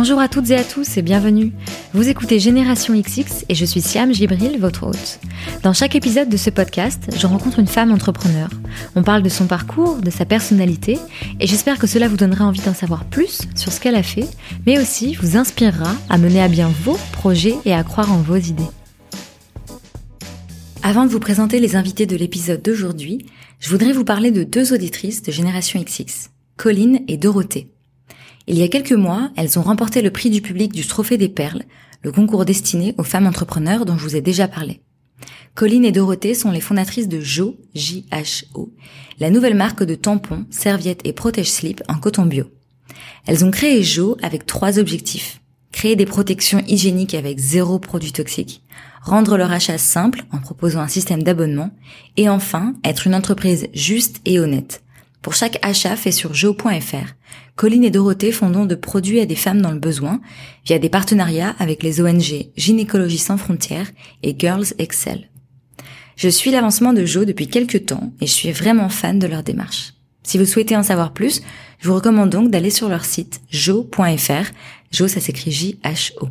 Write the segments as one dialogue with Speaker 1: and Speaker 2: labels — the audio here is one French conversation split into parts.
Speaker 1: Bonjour à toutes et à tous et bienvenue. Vous écoutez Génération XX et je suis Siam Gibril, votre hôte. Dans chaque épisode de ce podcast, je rencontre une femme entrepreneur. On parle de son parcours, de sa personnalité et j'espère que cela vous donnera envie d'en savoir plus sur ce qu'elle a fait, mais aussi vous inspirera à mener à bien vos projets et à croire en vos idées. Avant de vous présenter les invités de l'épisode d'aujourd'hui, je voudrais vous parler de deux auditrices de Génération XX, Colline et Dorothée. Il y a quelques mois, elles ont remporté le prix du public du Trophée des Perles, le concours destiné aux femmes entrepreneurs dont je vous ai déjà parlé. Colline et Dorothée sont les fondatrices de Jo, J-H-O, la nouvelle marque de tampons, serviettes et protège-slip en coton bio. Elles ont créé Jo avec trois objectifs. Créer des protections hygiéniques avec zéro produit toxique, rendre leur achat simple en proposant un système d'abonnement, et enfin, être une entreprise juste et honnête. Pour chaque achat fait sur jo.fr, Colline et Dorothée font don de produits à des femmes dans le besoin via des partenariats avec les ONG Gynécologie sans frontières et Girls Excel. Je suis l'avancement de Jo depuis quelques temps et je suis vraiment fan de leur démarche. Si vous souhaitez en savoir plus, je vous recommande donc d'aller sur leur site jo.fr. Jo, ça s'écrit J-H-O.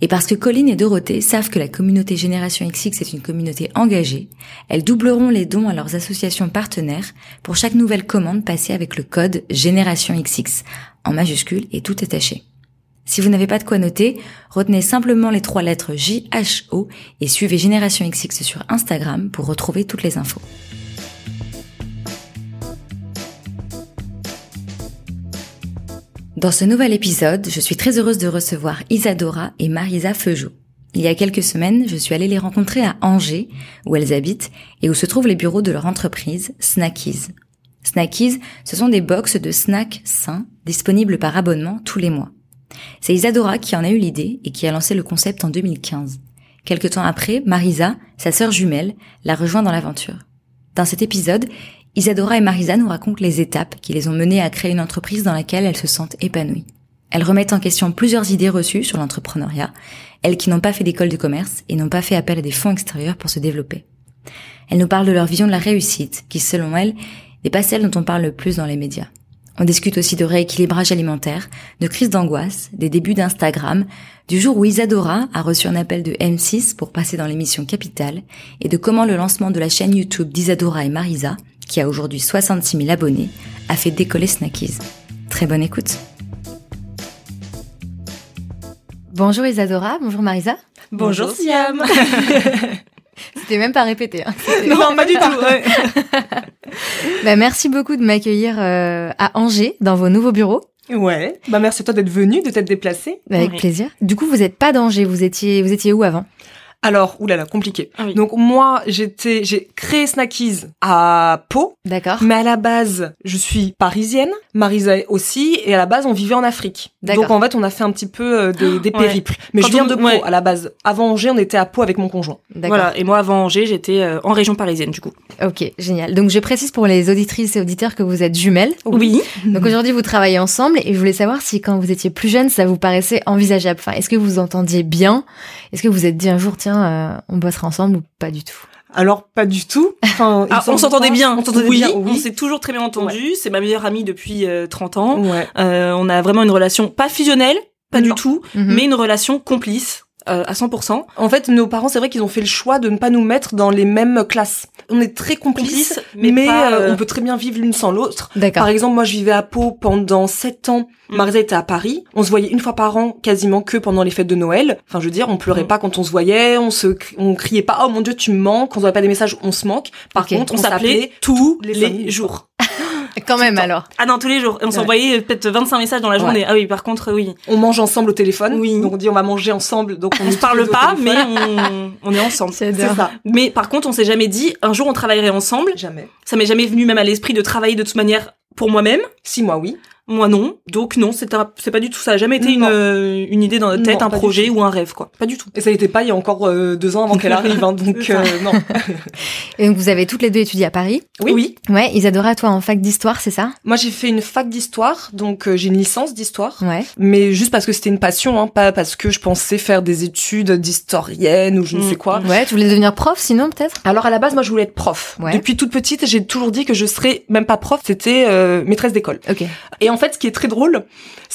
Speaker 1: Et parce que Colline et Dorothée savent que la communauté Génération XX est une communauté engagée, elles doubleront les dons à leurs associations partenaires pour chaque nouvelle commande passée avec le code Génération XX, en majuscule et tout attaché. Si vous n'avez pas de quoi noter, retenez simplement les trois lettres JHO et suivez Génération XX sur Instagram pour retrouver toutes les infos. Dans ce nouvel épisode, je suis très heureuse de recevoir Isadora et Marisa Feujou. Il y a quelques semaines, je suis allée les rencontrer à Angers, où elles habitent, et où se trouvent les bureaux de leur entreprise, Snackies. Snackies, ce sont des box de snacks sains, disponibles par abonnement tous les mois. C'est Isadora qui en a eu l'idée et qui a lancé le concept en 2015. Quelque temps après, Marisa, sa sœur jumelle, l'a rejoint dans l'aventure. Dans cet épisode, Isadora et Marisa nous racontent les étapes qui les ont menées à créer une entreprise dans laquelle elles se sentent épanouies. Elles remettent en question plusieurs idées reçues sur l'entrepreneuriat, elles qui n'ont pas fait d'école de commerce et n'ont pas fait appel à des fonds extérieurs pour se développer. Elles nous parlent de leur vision de la réussite, qui selon elles n'est pas celle dont on parle le plus dans les médias. On discute aussi de rééquilibrage alimentaire, de crise d'angoisse, des débuts d'Instagram, du jour où Isadora a reçu un appel de M6 pour passer dans l'émission Capital, et de comment le lancement de la chaîne YouTube d'Isadora et Marisa qui a aujourd'hui 66 000 abonnés, a fait décoller Snackies. Très bonne écoute. Bonjour Isadora, bonjour Marisa.
Speaker 2: Bonjour, Siam.
Speaker 1: C'était même pas répété. Hein.
Speaker 2: Non, pas du tout.
Speaker 1: bah, merci beaucoup de m'accueillir euh, à Angers, dans vos nouveaux bureaux.
Speaker 2: Ouais. Bah merci à toi d'être venu, de t'être déplacé.
Speaker 1: Avec plaisir. Du coup, vous n'êtes pas d'Angers. Vous étiez, vous étiez où avant?
Speaker 2: Alors, oulala, compliqué. Ah Donc moi, j'étais, j'ai créé Snackies à Pau.
Speaker 1: D'accord.
Speaker 2: Mais à la base, je suis parisienne, Marisa aussi, et à la base, on vivait en Afrique. Donc en fait, on a fait un petit peu euh, des, des périples. Mais je viens de Pau à la base. Avant Angers, on était à Pau avec mon conjoint.
Speaker 3: Voilà. Et moi, avant Angers, j'étais euh, en région parisienne, du coup.
Speaker 1: Ok, génial. Donc je précise pour les auditrices et auditeurs que vous êtes jumelles.
Speaker 3: Oui.
Speaker 1: Donc aujourd'hui, vous travaillez ensemble, et je voulais savoir si quand vous étiez plus jeune, ça vous paraissait envisageable. Enfin, est-ce que vous entendiez bien? Est-ce que vous êtes dit un jour, tiens euh, on bossera ensemble ou pas du tout
Speaker 2: alors pas du tout.
Speaker 3: Enfin, ah, on s'entendait bien. On s'entendait oui, bien. On s'est toujours très bien entendu. C'est ma meilleure amie depuis 30 euh, ans. Euh, on a vraiment une relation pas fusionnelle, pas du tout, mhm. mais une relation complice. Euh, à 100%.
Speaker 2: En fait, nos parents, c'est vrai qu'ils ont fait le choix de ne pas nous mettre dans les mêmes classes. On est très complices, mais, euh, on peut très bien vivre l'une sans l'autre. Par exemple, moi, je vivais à Pau pendant 7 ans. Mm. Marisa était à Paris. On se voyait une fois par an, quasiment que pendant les fêtes de Noël. Enfin, je veux dire, on pleurait mm. pas quand on se voyait, on se, on criait pas, oh mon dieu, tu me manques. On se pas des messages, on se manque. Par contre, on, s'appelait tous les jours.
Speaker 1: Quand même alors.
Speaker 3: Ah non, tous les jours. Et on s'envoyait peut-être 25 messages dans la journée. Ah oui, par contre, oui.
Speaker 2: On mange ensemble au téléphone. Oui. Donc on dit on va manger ensemble. Donc
Speaker 3: on ne parle pas, mais on, on est ensemble.
Speaker 2: C'est ça.
Speaker 3: Mais par contre, on s'est jamais dit un jour on travaillerait ensemble.
Speaker 2: Jamais.
Speaker 3: Ça m'est jamais venu même à l'esprit de travailler de toute manière pour moi-même.
Speaker 2: Si moi oui.
Speaker 3: Moi non, donc non, c'est pas du tout ça. A jamais été une, euh, une idée dans notre tête, un projet ou un rêve quoi. Pas du tout.
Speaker 2: Et ça n'était pas il y a encore euh, deux ans avant qu'elle arrive, hein, donc euh, non.
Speaker 1: Et donc vous avez toutes les deux étudié à Paris?
Speaker 2: Oui. oui.
Speaker 1: Ouais, Isadora, toi en fac d'histoire, c'est ça?
Speaker 2: Moi j'ai fait une fac d'histoire, donc j'ai une licence d'histoire.
Speaker 1: Ouais.
Speaker 2: Mais juste parce que c'était une passion, hein, pas parce que je pensais faire des études d'historienne ou je ne mm. sais quoi.
Speaker 1: Ouais, tu voulais devenir prof sinon peut-être?
Speaker 2: Alors à la base moi je voulais être prof. Ouais. Depuis toute petite j'ai toujours dit que je serais même pas prof, c'était maîtresse d'école.
Speaker 1: Ok.
Speaker 2: Et en fait, ce qui est très drôle,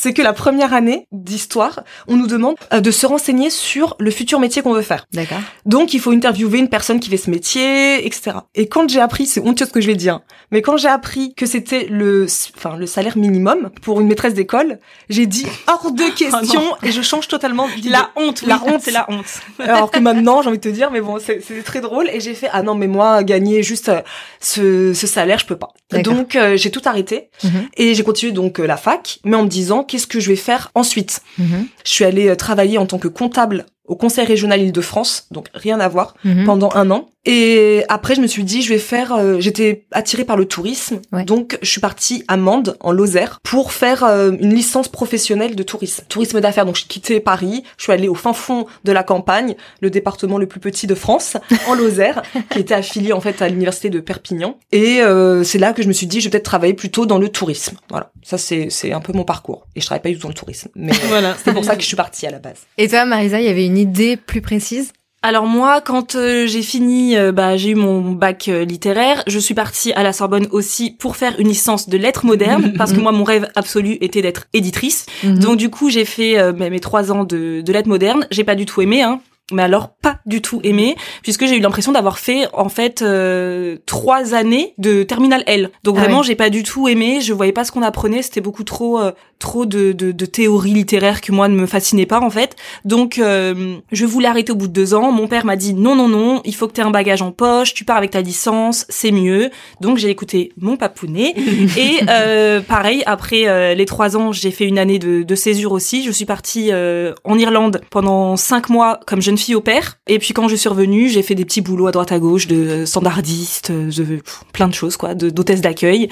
Speaker 2: c'est que la première année d'histoire, on nous demande euh, de se renseigner sur le futur métier qu'on veut faire.
Speaker 4: D'accord.
Speaker 2: Donc, il faut interviewer une personne qui fait ce métier, etc. Et quand j'ai appris, c'est honteux ce que je vais dire, mais quand j'ai appris que c'était le, enfin, le salaire minimum pour une maîtresse d'école, j'ai dit hors de oh question et je change totalement
Speaker 3: La honte,
Speaker 2: la honte,
Speaker 3: c'est la honte.
Speaker 2: Alors que maintenant, j'ai envie de te dire, mais bon, c'est très drôle et j'ai fait ah non, mais moi, gagner juste euh, ce, ce salaire, je peux pas. Donc, euh, j'ai tout arrêté mhm. et j'ai continué donc la fac, mais en me disant qu'est-ce que je vais faire ensuite. Mhm. Je suis allée travailler en tant que comptable au Conseil régional Île-de-France, donc rien à voir, mhm. pendant un an. Et après, je me suis dit, je vais faire. Euh, j'étais attirée par le tourisme, donc je suis partie à Mende, en Lozère, pour faire euh, une licence professionnelle de tourisme, tourisme d'affaires. Donc, j'ai quitté Paris, je suis allée au fin fond de la campagne, le département le plus petit de France, en Lozère, qui était affilié en fait à l'université de Perpignan. Et euh, c'est là que je me suis dit, je vais peut-être travailler plutôt dans le tourisme. Voilà, ça c'est c'est un peu mon parcours. Et je travaille pas du tout dans le tourisme, mais voilà. c'est pour ça que je suis partie à la base.
Speaker 4: Et toi, Marisa, il y avait une idée plus précise?
Speaker 3: Alors moi, quand euh, j'ai fini, euh, bah, j'ai eu mon bac euh, littéraire. Je suis partie à la Sorbonne aussi pour faire une licence de lettres modernes, parce que moi, mon rêve absolu était d'être éditrice. Mhm. Donc du coup, j'ai fait mes trois ans de, de lettres modernes. J'ai pas du tout aimé, hein mais alors pas du tout aimé puisque j'ai eu l'impression d'avoir fait en fait euh, trois années de terminal L. Donc ah vraiment j'ai pas du tout aimé je voyais pas ce qu'on apprenait c'était beaucoup trop euh, trop de, de, de théorie littéraire que moi ne me fascinait pas en fait. Donc euh, je voulais arrêter au bout de deux ans. Mon père m'a dit non non non il faut que tu aies un bagage en poche tu pars avec ta licence c'est mieux. Donc j'ai écouté mon papounet. Et pareil après les trois ans j'ai fait une année de, de césure aussi. Je suis partie en Irlande pendant cinq mois comme jeune fille au père. Et puis quand je suis revenue, j'ai fait des petits boulots à droite à gauche de standardiste, de plein de choses quoi, d'hôtesse d'accueil.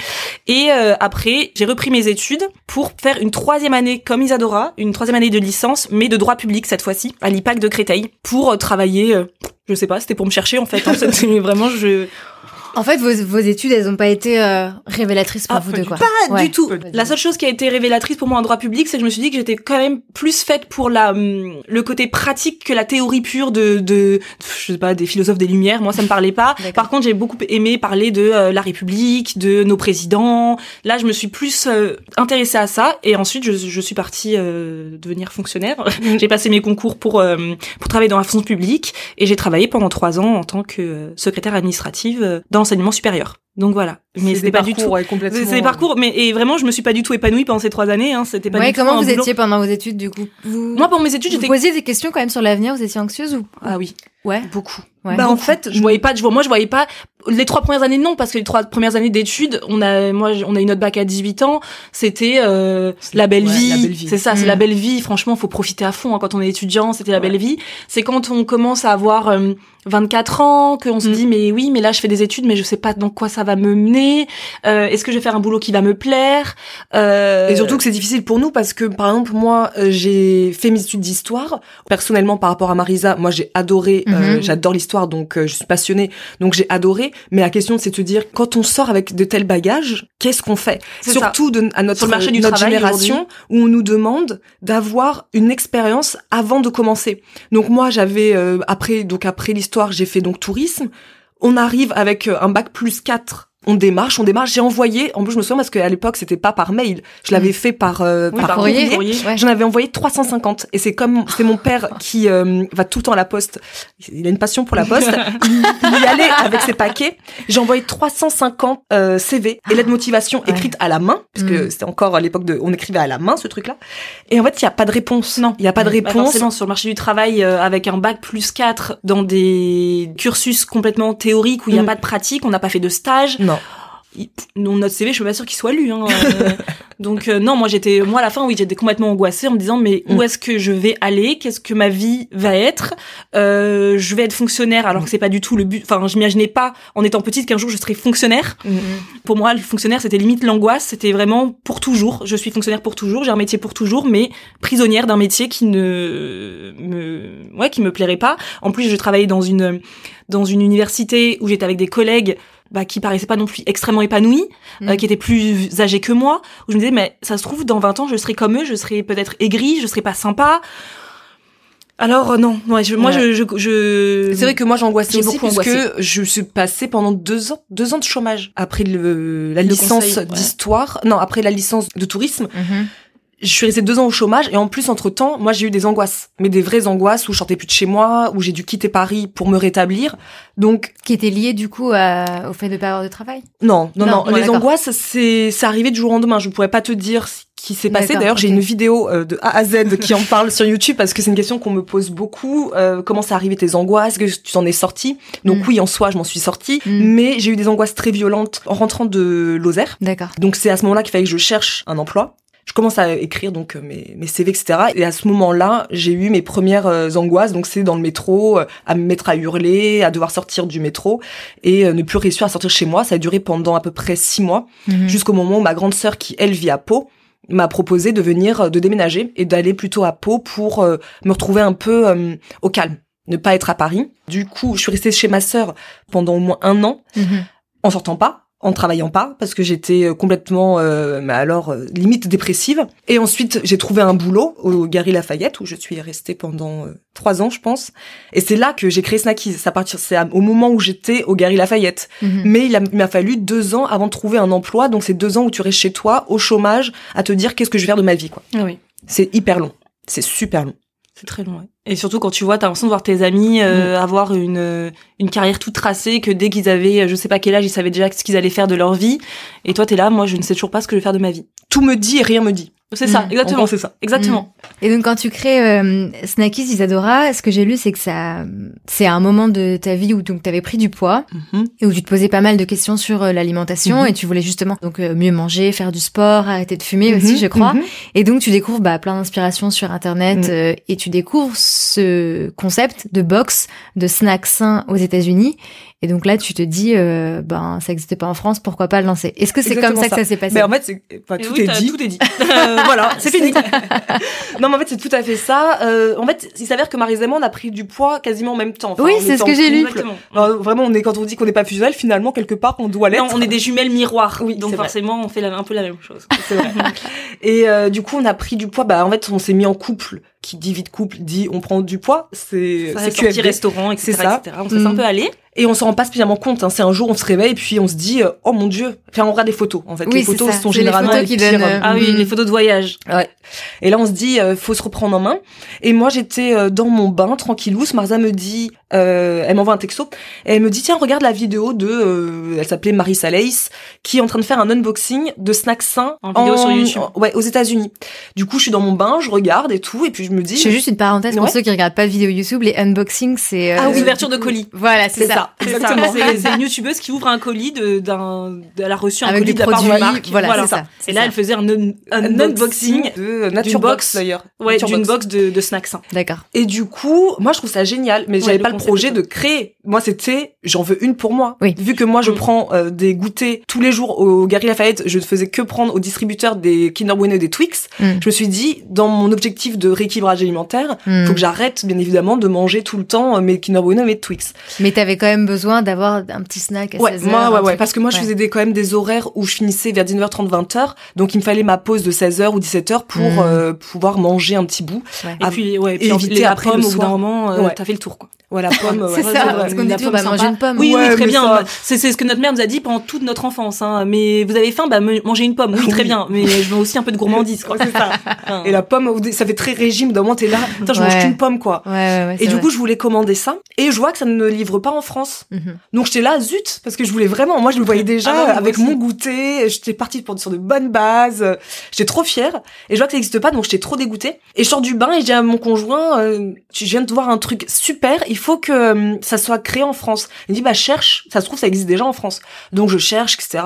Speaker 3: Et euh, après, j'ai repris mes études pour faire une troisième année comme Isadora, une troisième année de licence, mais de droit public cette fois-ci, à l'IPAC de Créteil, pour euh, travailler. Euh, je sais pas, c'était pour me chercher en fait. Fait, vraiment, je
Speaker 4: en fait, vos, vos études, elles n'ont pas été euh, révélatrices pour ah, vous deux, quoi.
Speaker 3: Pas du tout. La seule chose qui a été révélatrice pour moi en droit public, c'est que je me suis dit que j'étais quand même plus faite pour la hum, le côté pratique que la théorie pure de, de je sais pas des philosophes des Lumières. Moi, ça me parlait pas. Par contre, j'ai beaucoup aimé parler de euh, la République, de nos présidents. Là, je me suis plus euh, intéressée à ça, et ensuite, je, je suis partie devenir fonctionnaire. Mm. j'ai passé mes concours pour pour travailler dans la fonction publique, et j'ai travaillé pendant trois ans en tant que secrétaire administrative dans enseignement supérieur. Donc voilà.
Speaker 2: Mais c'était pas du tout.
Speaker 3: c'est des parcours, mais et vraiment, je me suis pas du tout épanouie pendant ces trois années. Hein. C'était pas.
Speaker 4: Ouais,
Speaker 3: du
Speaker 4: comment vous étiez pendant vos études du coup?
Speaker 3: Moi, pendant mes études, j'étais.
Speaker 4: Vous posiez des questions quand même sur l'avenir. Vous étiez anxieuse ou?
Speaker 3: Ah oui.
Speaker 4: Ouais.
Speaker 3: Beaucoup. bah en fait, je voyais pas. Je vois, moi, je voyais pas les trois premières années non parce que les trois premières années d'études, on a moi on a eu notre bac à 18 ans, c'était euh, la belle vie. C'est ça, c'est la mm. belle vie. Franchement, faut profiter à fond hein, quand on est étudiant. C'était la belle vie. C'est quand on commence à avoir 24 euh, ans qu'on se mm. dit mais oui, mais là je fais des études, mais je sais pas dans quoi ça va me mener. Euh, Est-ce que je vais faire un boulot qui va me plaire
Speaker 2: euh... Et surtout que c'est difficile pour nous parce que par exemple moi euh, j'ai fait mes études d'histoire. Personnellement par rapport à Marisa, moi j'ai adoré, euh, mm-hmm. j'adore l'histoire donc je suis passionnée donc j'ai adoré. Mais la question c'est de se dire quand on sort avec de tels bagages, qu'est-ce qu'on fait? Surtout de, à notre, marché du notre génération où on nous demande d'avoir une expérience avant de commencer. Donc moi j'avais après donc après l'histoire j'ai fait donc tourisme. On arrive avec un bac plus 4 on démarche, on démarche. J'ai envoyé, en plus je me souviens parce qu'à l'époque c'était pas par mail, je l'avais mm. fait par euh, par, courrier. J'en avais envoyé 350 et c'est comme c'est mon père qui euh, va tout le temps à la poste. Il a une passion pour la poste. il, y allait avec ses paquets. J'ai envoyé 350 euh, CV et lettres de motivation écrites à la main puisque mm. c'était encore à l'époque de on écrivait à la main ce truc là. Et en fait il y a pas de réponse.
Speaker 3: Non,
Speaker 2: il y a pas de
Speaker 3: bah,
Speaker 2: réponse.
Speaker 3: forcément sur le marché du travail euh, avec un bac plus 4 dans des cursus complètement théoriques où il n'y a mm. pas de pratique, on n'a pas fait de stage.
Speaker 2: Non
Speaker 3: notre CV, je suis pas sûre qu'il soit lu. Hein. donc euh, non, moi j'étais, moi à la fin, oui, j'étais complètement angoissée en me disant mais où mm. est-ce que je vais aller? Qu'est-ce que ma vie va être? Euh, Je vais être fonctionnaire alors que c'est pas du tout le but. Enfin, je m'imaginais pas en étant petite qu'un jour je serais fonctionnaire. Mm. Pour moi, le fonctionnaire c'était limite l'angoisse. C'était vraiment pour toujours. Je suis fonctionnaire pour toujours. J'ai un métier pour toujours, mais prisonnière d'un métier qui ne me, ouais, qui me plairait pas. En plus, je travaillais dans une dans une université où j'étais avec des collègues bah, qui paraissait pas non plus extrêmement épanoui, euh, mm. qui était plus âgé que moi, où je me disais, mais ça se trouve, dans 20 ans, je serai comme eux, je serai peut-être aigri, je serai pas sympa. alors euh, non, moi je, moi je, je,
Speaker 2: c'est vrai que moi j'angoissais aussi parce que je suis passée pendant deux ans, deux ans de chômage après le, la licence d'histoire, non après la licence de tourisme. Mhm. Je suis restée deux ans au chômage et en plus entre temps, moi j'ai eu des angoisses, mais des vraies angoisses où je sortais plus de chez moi, où j'ai dû quitter Paris pour me rétablir. Donc
Speaker 4: qui étaient liées du coup au fait de pas avoir de travail?
Speaker 2: Non, non, non. les angoisses c'est c'est arrivé du jour au lendemain. Je pourrais pas te dire qui s'est passé. D'ailleurs, j'ai une vidéo euh, de A à Z qui en parle sur YouTube parce que c'est une question qu'on me pose beaucoup. Euh, comment ça arrivé tes angoisses? Que tu t'en es sortie? Donc mm. oui, en soi, je m'en suis sortie, mm. mais j'ai eu des angoisses très violentes en rentrant de Lozère.
Speaker 4: D'accord.
Speaker 2: Donc c'est à ce moment-là qu'il fallait que je cherche un emploi. Je commence à écrire donc euh, mes, mes CV, etc. Et à ce moment-là, j'ai eu mes premières angoisses. Donc c'est dans le métro, à me mettre à hurler, à devoir sortir du métro et ne plus réussir à sortir chez moi. Ça a duré pendant à peu près six mois, mm-hmm. jusqu'au moment où ma grande sœur, qui elle vit à Pau, m'a proposé de venir, euh, de déménager et d'aller plutôt à Pau pour euh, me retrouver un peu euh, au calme, ne pas être à Paris. Du coup, je suis restée chez ma sœur pendant au moins un an, mhm. en sortant pas, en travaillant pas parce que j'étais euh, complètement euh, mais alors euh, limite dépressive. Et ensuite j'ai trouvé un boulot au Gary Lafayette où je suis restée pendant euh, trois ans je pense. Et c'est là que j'ai créé Snackies. Ça partir c'est au moment où j'étais au Gary Lafayette. Mhm. mais il m'a fallu deux ans avant de trouver un emploi. Donc c'est deux ans où tu restes chez toi au chômage à te dire qu'est-ce que je vais faire de ma vie quoi.
Speaker 3: Ah oui.
Speaker 2: C'est hyper long. C'est super long
Speaker 3: c'est très long, ouais. Et surtout quand tu vois, t'as l'impression de voir tes amis euh, mm. avoir une euh, une carrière toute tracée, que dès qu'ils avaient, euh, je sais pas quel âge, ils savaient déjà ce qu'ils allaient faire de leur vie. Et toi, t'es là, moi, je ne sais toujours pas ce que je vais faire de ma vie.
Speaker 2: Tout me dit et rien me dit.
Speaker 3: C'est ça, mm. exactement.
Speaker 2: C'est ça,
Speaker 3: exactement.
Speaker 4: Mm. Et donc quand tu crées euh, Snackies Isadora, ce que j'ai lu, c'est que ça, c'est un moment de ta vie où donc t'avais pris du poids mm-hmm. et où tu te posais pas mal de questions sur euh, l'alimentation mm-hmm. et tu voulais justement donc euh, mieux manger, faire du sport, arrêter de fumer aussi, mm-hmm. je crois. Et donc tu découvres bah, plein d'inspirations sur internet euh, et tu découvres ce concept de box de snack sain aux États-Unis et donc là, tu te dis, euh, ben, ça n'existait pas en France, pourquoi pas le lancer? Est-ce que c'est comme ça, que ça s'est passé?
Speaker 2: Mais en fait, enfin, tout, est dit.
Speaker 3: tout est dit.
Speaker 2: Euh, voilà, c'est fini. non, mais en fait, c'est tout à fait ça. Euh, en fait, il s'avère que Marie et on a pris du poids quasiment en même temps.
Speaker 4: oui, c'est ce que j'ai lu.
Speaker 2: vraiment, on est quand on dit qu'on n'est pas fusionnel, finalement, quelque part, on doit l'être. Non,
Speaker 3: on est des jumelles miroirs. Oui, donc forcément, on fait un peu la même chose.
Speaker 2: Vrai. Et euh, du coup, on a pris du poids. Bah, en fait, on s'est mis en couple qui dit vie de couple dit on prend du poids, c'est
Speaker 3: c'est restaurant, etc. Ça. On s'est un peu allé.
Speaker 2: Et on s'en rend pas spécialement compte. Hein. C'est un jour, on se réveille, puis on se dit, euh, oh mon dieu. Enfin, on regarde des photos. En fait,
Speaker 4: les
Speaker 2: photos sont généralement les,
Speaker 4: qui donnent, euh,
Speaker 3: Ah oui, les photos de voyage.
Speaker 2: Ouais. Et là, on se dit, euh, faut se reprendre en main. Et moi, j'étais euh, dans mon bain, tranquillou. Marza me dit, elle m'envoie un texto. Et elle me dit, tiens, regarde la vidéo de, elle s'appelait Marie Salace, qui est en train de faire un unboxing de snacks sains
Speaker 3: en, vidéo sur YouTube.
Speaker 2: ouais, aux États-Unis. Du coup, je suis dans mon bain, je regarde et tout, et puis je me dis.
Speaker 4: Je fais juste une parenthèse pour ceux qui regardent pas de vidéo YouTube, les unboxings, c'est.
Speaker 3: ah oui, ouverture de colis.
Speaker 4: Voilà, c'est ça.
Speaker 3: Exactement. C'est une youtubeuse qui ouvre un colis d'un elle a reçu un
Speaker 4: Avec
Speaker 3: colis
Speaker 4: de la part d'une marque.
Speaker 3: voilà, voilà. ça. et là elle faisait un, un, unboxing
Speaker 2: de Nature Box d'ailleurs.
Speaker 3: Ouais d'une box. de, de snacks.
Speaker 4: D'accord.
Speaker 2: Et du coup moi je trouve ça génial mais j'avais pas le projet de créer moi c'était j'en veux une pour moi
Speaker 4: oui.
Speaker 2: vu que moi je mm. prends euh, des goûters tous les jours au Gary Lafayette je ne faisais que prendre au distributeur des Kinder Bueno et des Twix mm. je me suis dit dans mon objectif de rééquilibrage alimentaire mm. faut que j'arrête bien évidemment de manger tout le temps mes Kinder Bueno et mes Twix
Speaker 4: mais t'avais quand même besoin d'avoir un petit snack à
Speaker 2: ouais, Moi, ouais, ouais, parce que moi, je faisais des, quand même des horaires où je finissais vers 19h30, 20h. Donc, il me fallait ma pause de 16h ou 17h pour mm. euh, pouvoir manger un petit bout.
Speaker 3: Et puis, ouais, et puis éviter après, au bout d'un moment, euh, t'as fait le tour, quoi.
Speaker 2: Voilà, pomme.
Speaker 4: c'est ça, qu'on bah, manger une pomme.
Speaker 3: Oui, oui, très bien. C'est ce que notre mère nous a dit pendant toute notre enfance. Hein. Mais vous avez faim, bah mangez une pomme. Oui, très bien. Mais je veux aussi un peu de gourmandise, quoi.
Speaker 2: c'est ça. Et la pomme, ça fait très régime. D'un moment, t'es là, attends, je mange qu'une pomme, quoi. et du coup, je voulais commander ça. Et je vois que ça ne livre pas en France. Mhm. Donc j'étais là, zut, parce que je voulais vraiment. Moi, je le voyais déjà ah avec mon goûter. J'étais partie pour sur de bonnes bases. J'étais trop fière. Et je vois que ça n'existe pas, donc j'étais trop dégoûtée. Et je sors du bain et je dis à mon conjoint, euh, je viens de voir un truc super. Il faut que euh, ça soit créé en France. Il dit bah cherche, ça se trouve ça existe déjà en France. Donc je cherche, etc.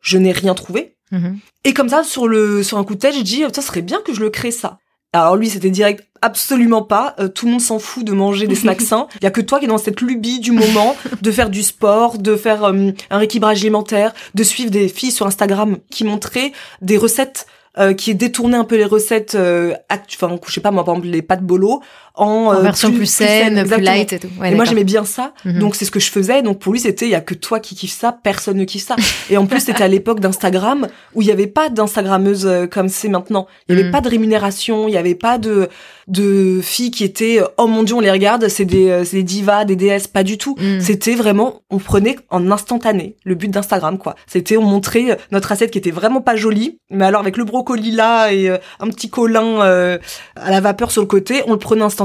Speaker 2: Je n'ai rien trouvé. Mhm. Et comme ça, sur le sur un coup de tête, j'ai dit ça serait bien que je le crée ça. Alors lui, c'était direct, absolument pas. Euh, tout le monde s'en fout de manger des snacks sains. Il y a que toi qui es dans cette lubie du moment de faire du sport, de faire euh, un rééquilibrage alimentaire, de suivre des filles sur Instagram qui montraient des recettes euh, qui est détourné un peu les recettes, euh, enfin, je sais pas moi, par exemple les pâtes bolo,
Speaker 4: en, euh, version plus, saine, plus, light et tout.
Speaker 2: et moi j'aimais bien ça, mhm. donc c'est ce que je faisais. Donc pour lui c'était, il y a que toi qui kiffe ça, personne ne kiffe ça. et en plus c'était à l'époque d'Instagram où il y avait pas d'instagrammeuse euh, comme c'est maintenant. Il y avait mhm. pas de rémunération, il y avait pas de de filles qui étaient oh mon dieu on les regarde, c'est des c'est des divas, des déesses, pas du tout. Mhm. C'était vraiment on prenait en instantané le but d'Instagram quoi. C'était on montrait notre assiette qui était vraiment pas jolie, mais alors avec le brocoli là et un petit colin à la vapeur sur le côté, on le prenait instantané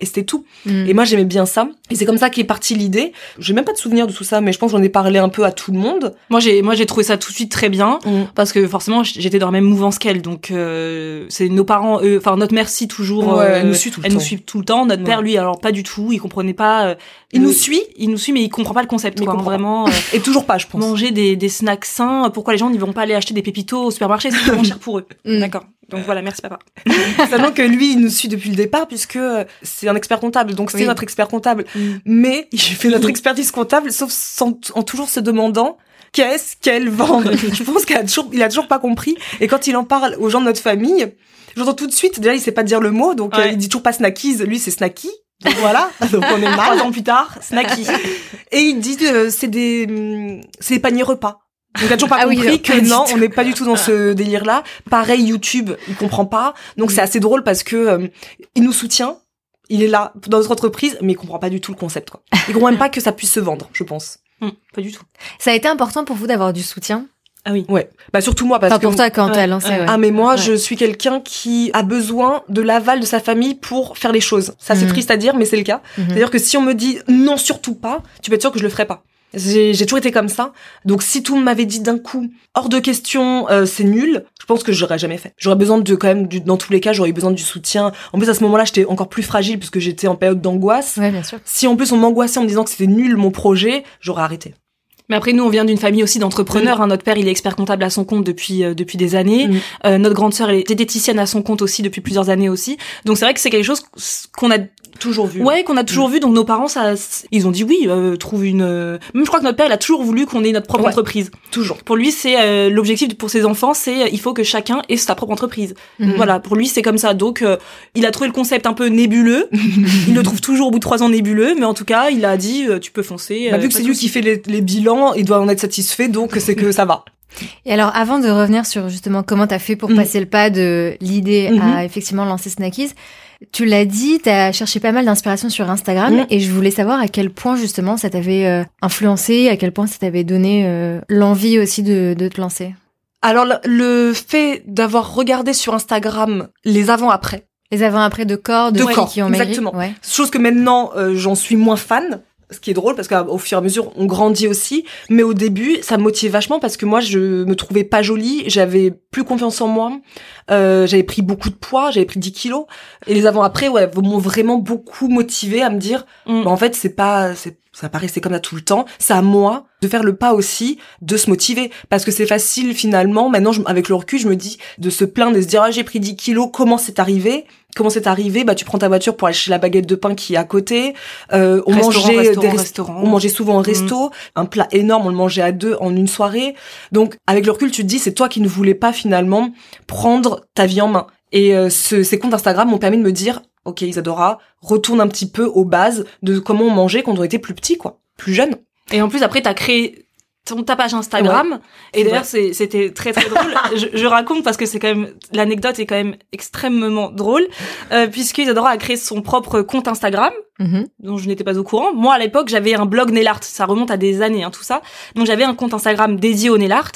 Speaker 2: et c'était tout. Mm. Et moi j'aimais bien ça. Et c'est comme ça qu'est partie l'idée. J'ai même pas de souvenir de tout ça, mais je pense j'en ai parlé un peu à tout le monde.
Speaker 3: Moi j'ai moi j'ai trouvé ça tout de suite très bien mm. parce que forcément j'étais dans la même mouvance qu'elle. Donc euh, c'est nos parents, enfin notre mère si toujours.
Speaker 2: elle nous suit tout le
Speaker 3: elle temps. nous suit tout le temps. Notre père lui alors pas du tout. Il comprenait pas. Euh,
Speaker 2: il nous suit,
Speaker 3: il nous suit, mais il comprend pas le concept. Quoi, vraiment. Euh,
Speaker 2: et toujours pas, je pense.
Speaker 3: Manger des, des snacks sains. Pourquoi les gens n'y vont pas aller acheter des pépitos au supermarché? C'est trop cher pour eux. Mm. D'accord. Donc voilà, merci papa.
Speaker 2: Sachant que lui, il nous suit depuis le départ puisque c'est un expert comptable, donc c'est notre expert comptable. Mm. Mais il fait notre expertise comptable, sauf en toujours se demandant qu'est-ce qu'elle vend? Je pense qu'il a toujours, il a toujours pas compris. Et quand il en parle aux gens de notre famille, j'entends tout de suite. Déjà, il sait pas dire le mot, donc euh, il dit toujours pas snackies. Lui, c'est snacky. Donc voilà, donc on est mal.
Speaker 3: Trois ans plus tard, snacky.
Speaker 2: Et il dit euh, c'est des hum, c'est des paniers repas. Donc il a toujours pas ah compris que non, on n'est pas du tout dans ce délire-là. Pareil YouTube, il comprend pas. Donc c'est assez drôle parce que euh, il nous soutient, il est là dans notre entreprise, mais il comprend pas du tout le concept. Quoi. Il comprend même pas que ça puisse se vendre, je pense.
Speaker 3: Hum, pas du tout.
Speaker 4: Ça a été important pour vous d'avoir du soutien?
Speaker 2: Ah oui. Ouais. Bah surtout moi parce
Speaker 4: que pour toi quand ouais, lancé.
Speaker 2: Ah mais moi je suis quelqu'un qui a besoin de l'aval de sa famille pour faire les choses. Ça c'est mhm. triste à dire mais c'est le cas. Mhm. C'est-à-dire que si on me dit non surtout pas, tu peux être sûr que je le ferai pas. J'ai toujours été comme ça. Donc si tout m'avait dit d'un coup hors de question, euh, c'est nul, je pense que j'aurais jamais fait. J'aurais besoin de quand même du, dans tous les cas, j'aurais eu besoin du soutien. En plus à ce moment-là, j'étais encore plus fragile puisque j'étais en période d'angoisse.
Speaker 4: Ouais, bien sûr.
Speaker 2: Si en plus on m'angoissait en me disant que c'était nul mon projet, j'aurais arrêté.
Speaker 3: Mais après, nous, on vient d'une famille aussi d'entrepreneurs. Mm. Hein. Notre père, il est expert comptable à son compte depuis euh, depuis des années. Mm. Euh, notre grande sœur, elle est diététicienne à son compte aussi depuis plusieurs années aussi. Donc c'est vrai que c'est quelque chose qu'on a
Speaker 2: toujours vu.
Speaker 3: Ouais, qu'on a toujours mm. vu. Donc nos parents, ça, ils ont dit oui, euh, trouve une. Euh, même je crois que notre père, il a toujours voulu qu'on ait notre propre entreprise.
Speaker 2: Toujours.
Speaker 3: Pour lui, c'est euh, l'objectif pour ses enfants, c'est il faut que chacun ait sa propre entreprise. Voilà, pour lui, c'est comme ça. Donc il a trouvé le concept un peu nébuleux. il le trouve toujours au bout de trois ans nébuleux, mais en tout cas, il a dit tu peux foncer.
Speaker 2: Bah, vu que c'est lui qui fait les, les bilans, il doit en être satisfait, donc c'est que ça va.
Speaker 4: Et alors, avant de revenir sur justement comment t'as fait pour mm. passer le pas de l'idée à mm-hmm. effectivement lancer Snackies, tu l'as dit, tu as cherché pas mal d'inspiration sur Instagram mm. et je voulais savoir à quel point justement ça t'avait euh, influencé, à quel point ça t'avait donné euh, l'envie aussi de, de, te lancer.
Speaker 2: Alors le fait d'avoir regardé sur Instagram les avant-après.
Speaker 4: Les avant-après de corps, de, corps, qui ont
Speaker 2: exactement. Chose que maintenant euh, j'en suis moins fan ce qui est drôle parce qu'au fur et à mesure on grandit aussi. Mais au début ça me motivait vachement parce que moi je me trouvais pas jolie. J'avais plus confiance en moi. Euh, j'avais pris beaucoup de poids j'avais pris 10 kilos. Et les avant après ouais m'ont vraiment beaucoup motivé à me dire mm. bah, en fait c'est pas c'est ça paraissait comme ça tout le temps c'est à moi de faire le pas aussi de se motiver parce que c'est facile finalement maintenant avec le recul je me dis de se plaindre et se dire ah j'ai pris 10 kilos comment c'est arrivé? Comment c'est arrivé? Bah tu prends ta voiture pour aller chez la baguette de pain qui est à côté. Euh, on mangeait des restaurants. On mangeait souvent en resto, mm. un plat énorme, on le mangeait à deux en une soirée. Donc avec le recul, tu te dis c'est toi qui ne voulais pas finalement prendre ta vie en main. Et euh, ces comptes Instagram m'ont permis de me dire ok Isadora, retourne un petit peu aux bases de comment on mangeait quand on était plus petit quoi, plus jeune.
Speaker 3: Et en plus après t'as créé ton ta page Instagram. Et d'ailleurs c'était très très drôle. Je, je, raconte parce que c'est quand même l'anecdote est quand même extrêmement drôle euh, puisque Isadora a créé son propre compte Instagram mm-hmm. dont je n'étais pas au courant. Moi à l'époque j'avais un blog nail art ça remonte à des années hein, tout ça. Donc j'avais un compte Instagram dédié au nail art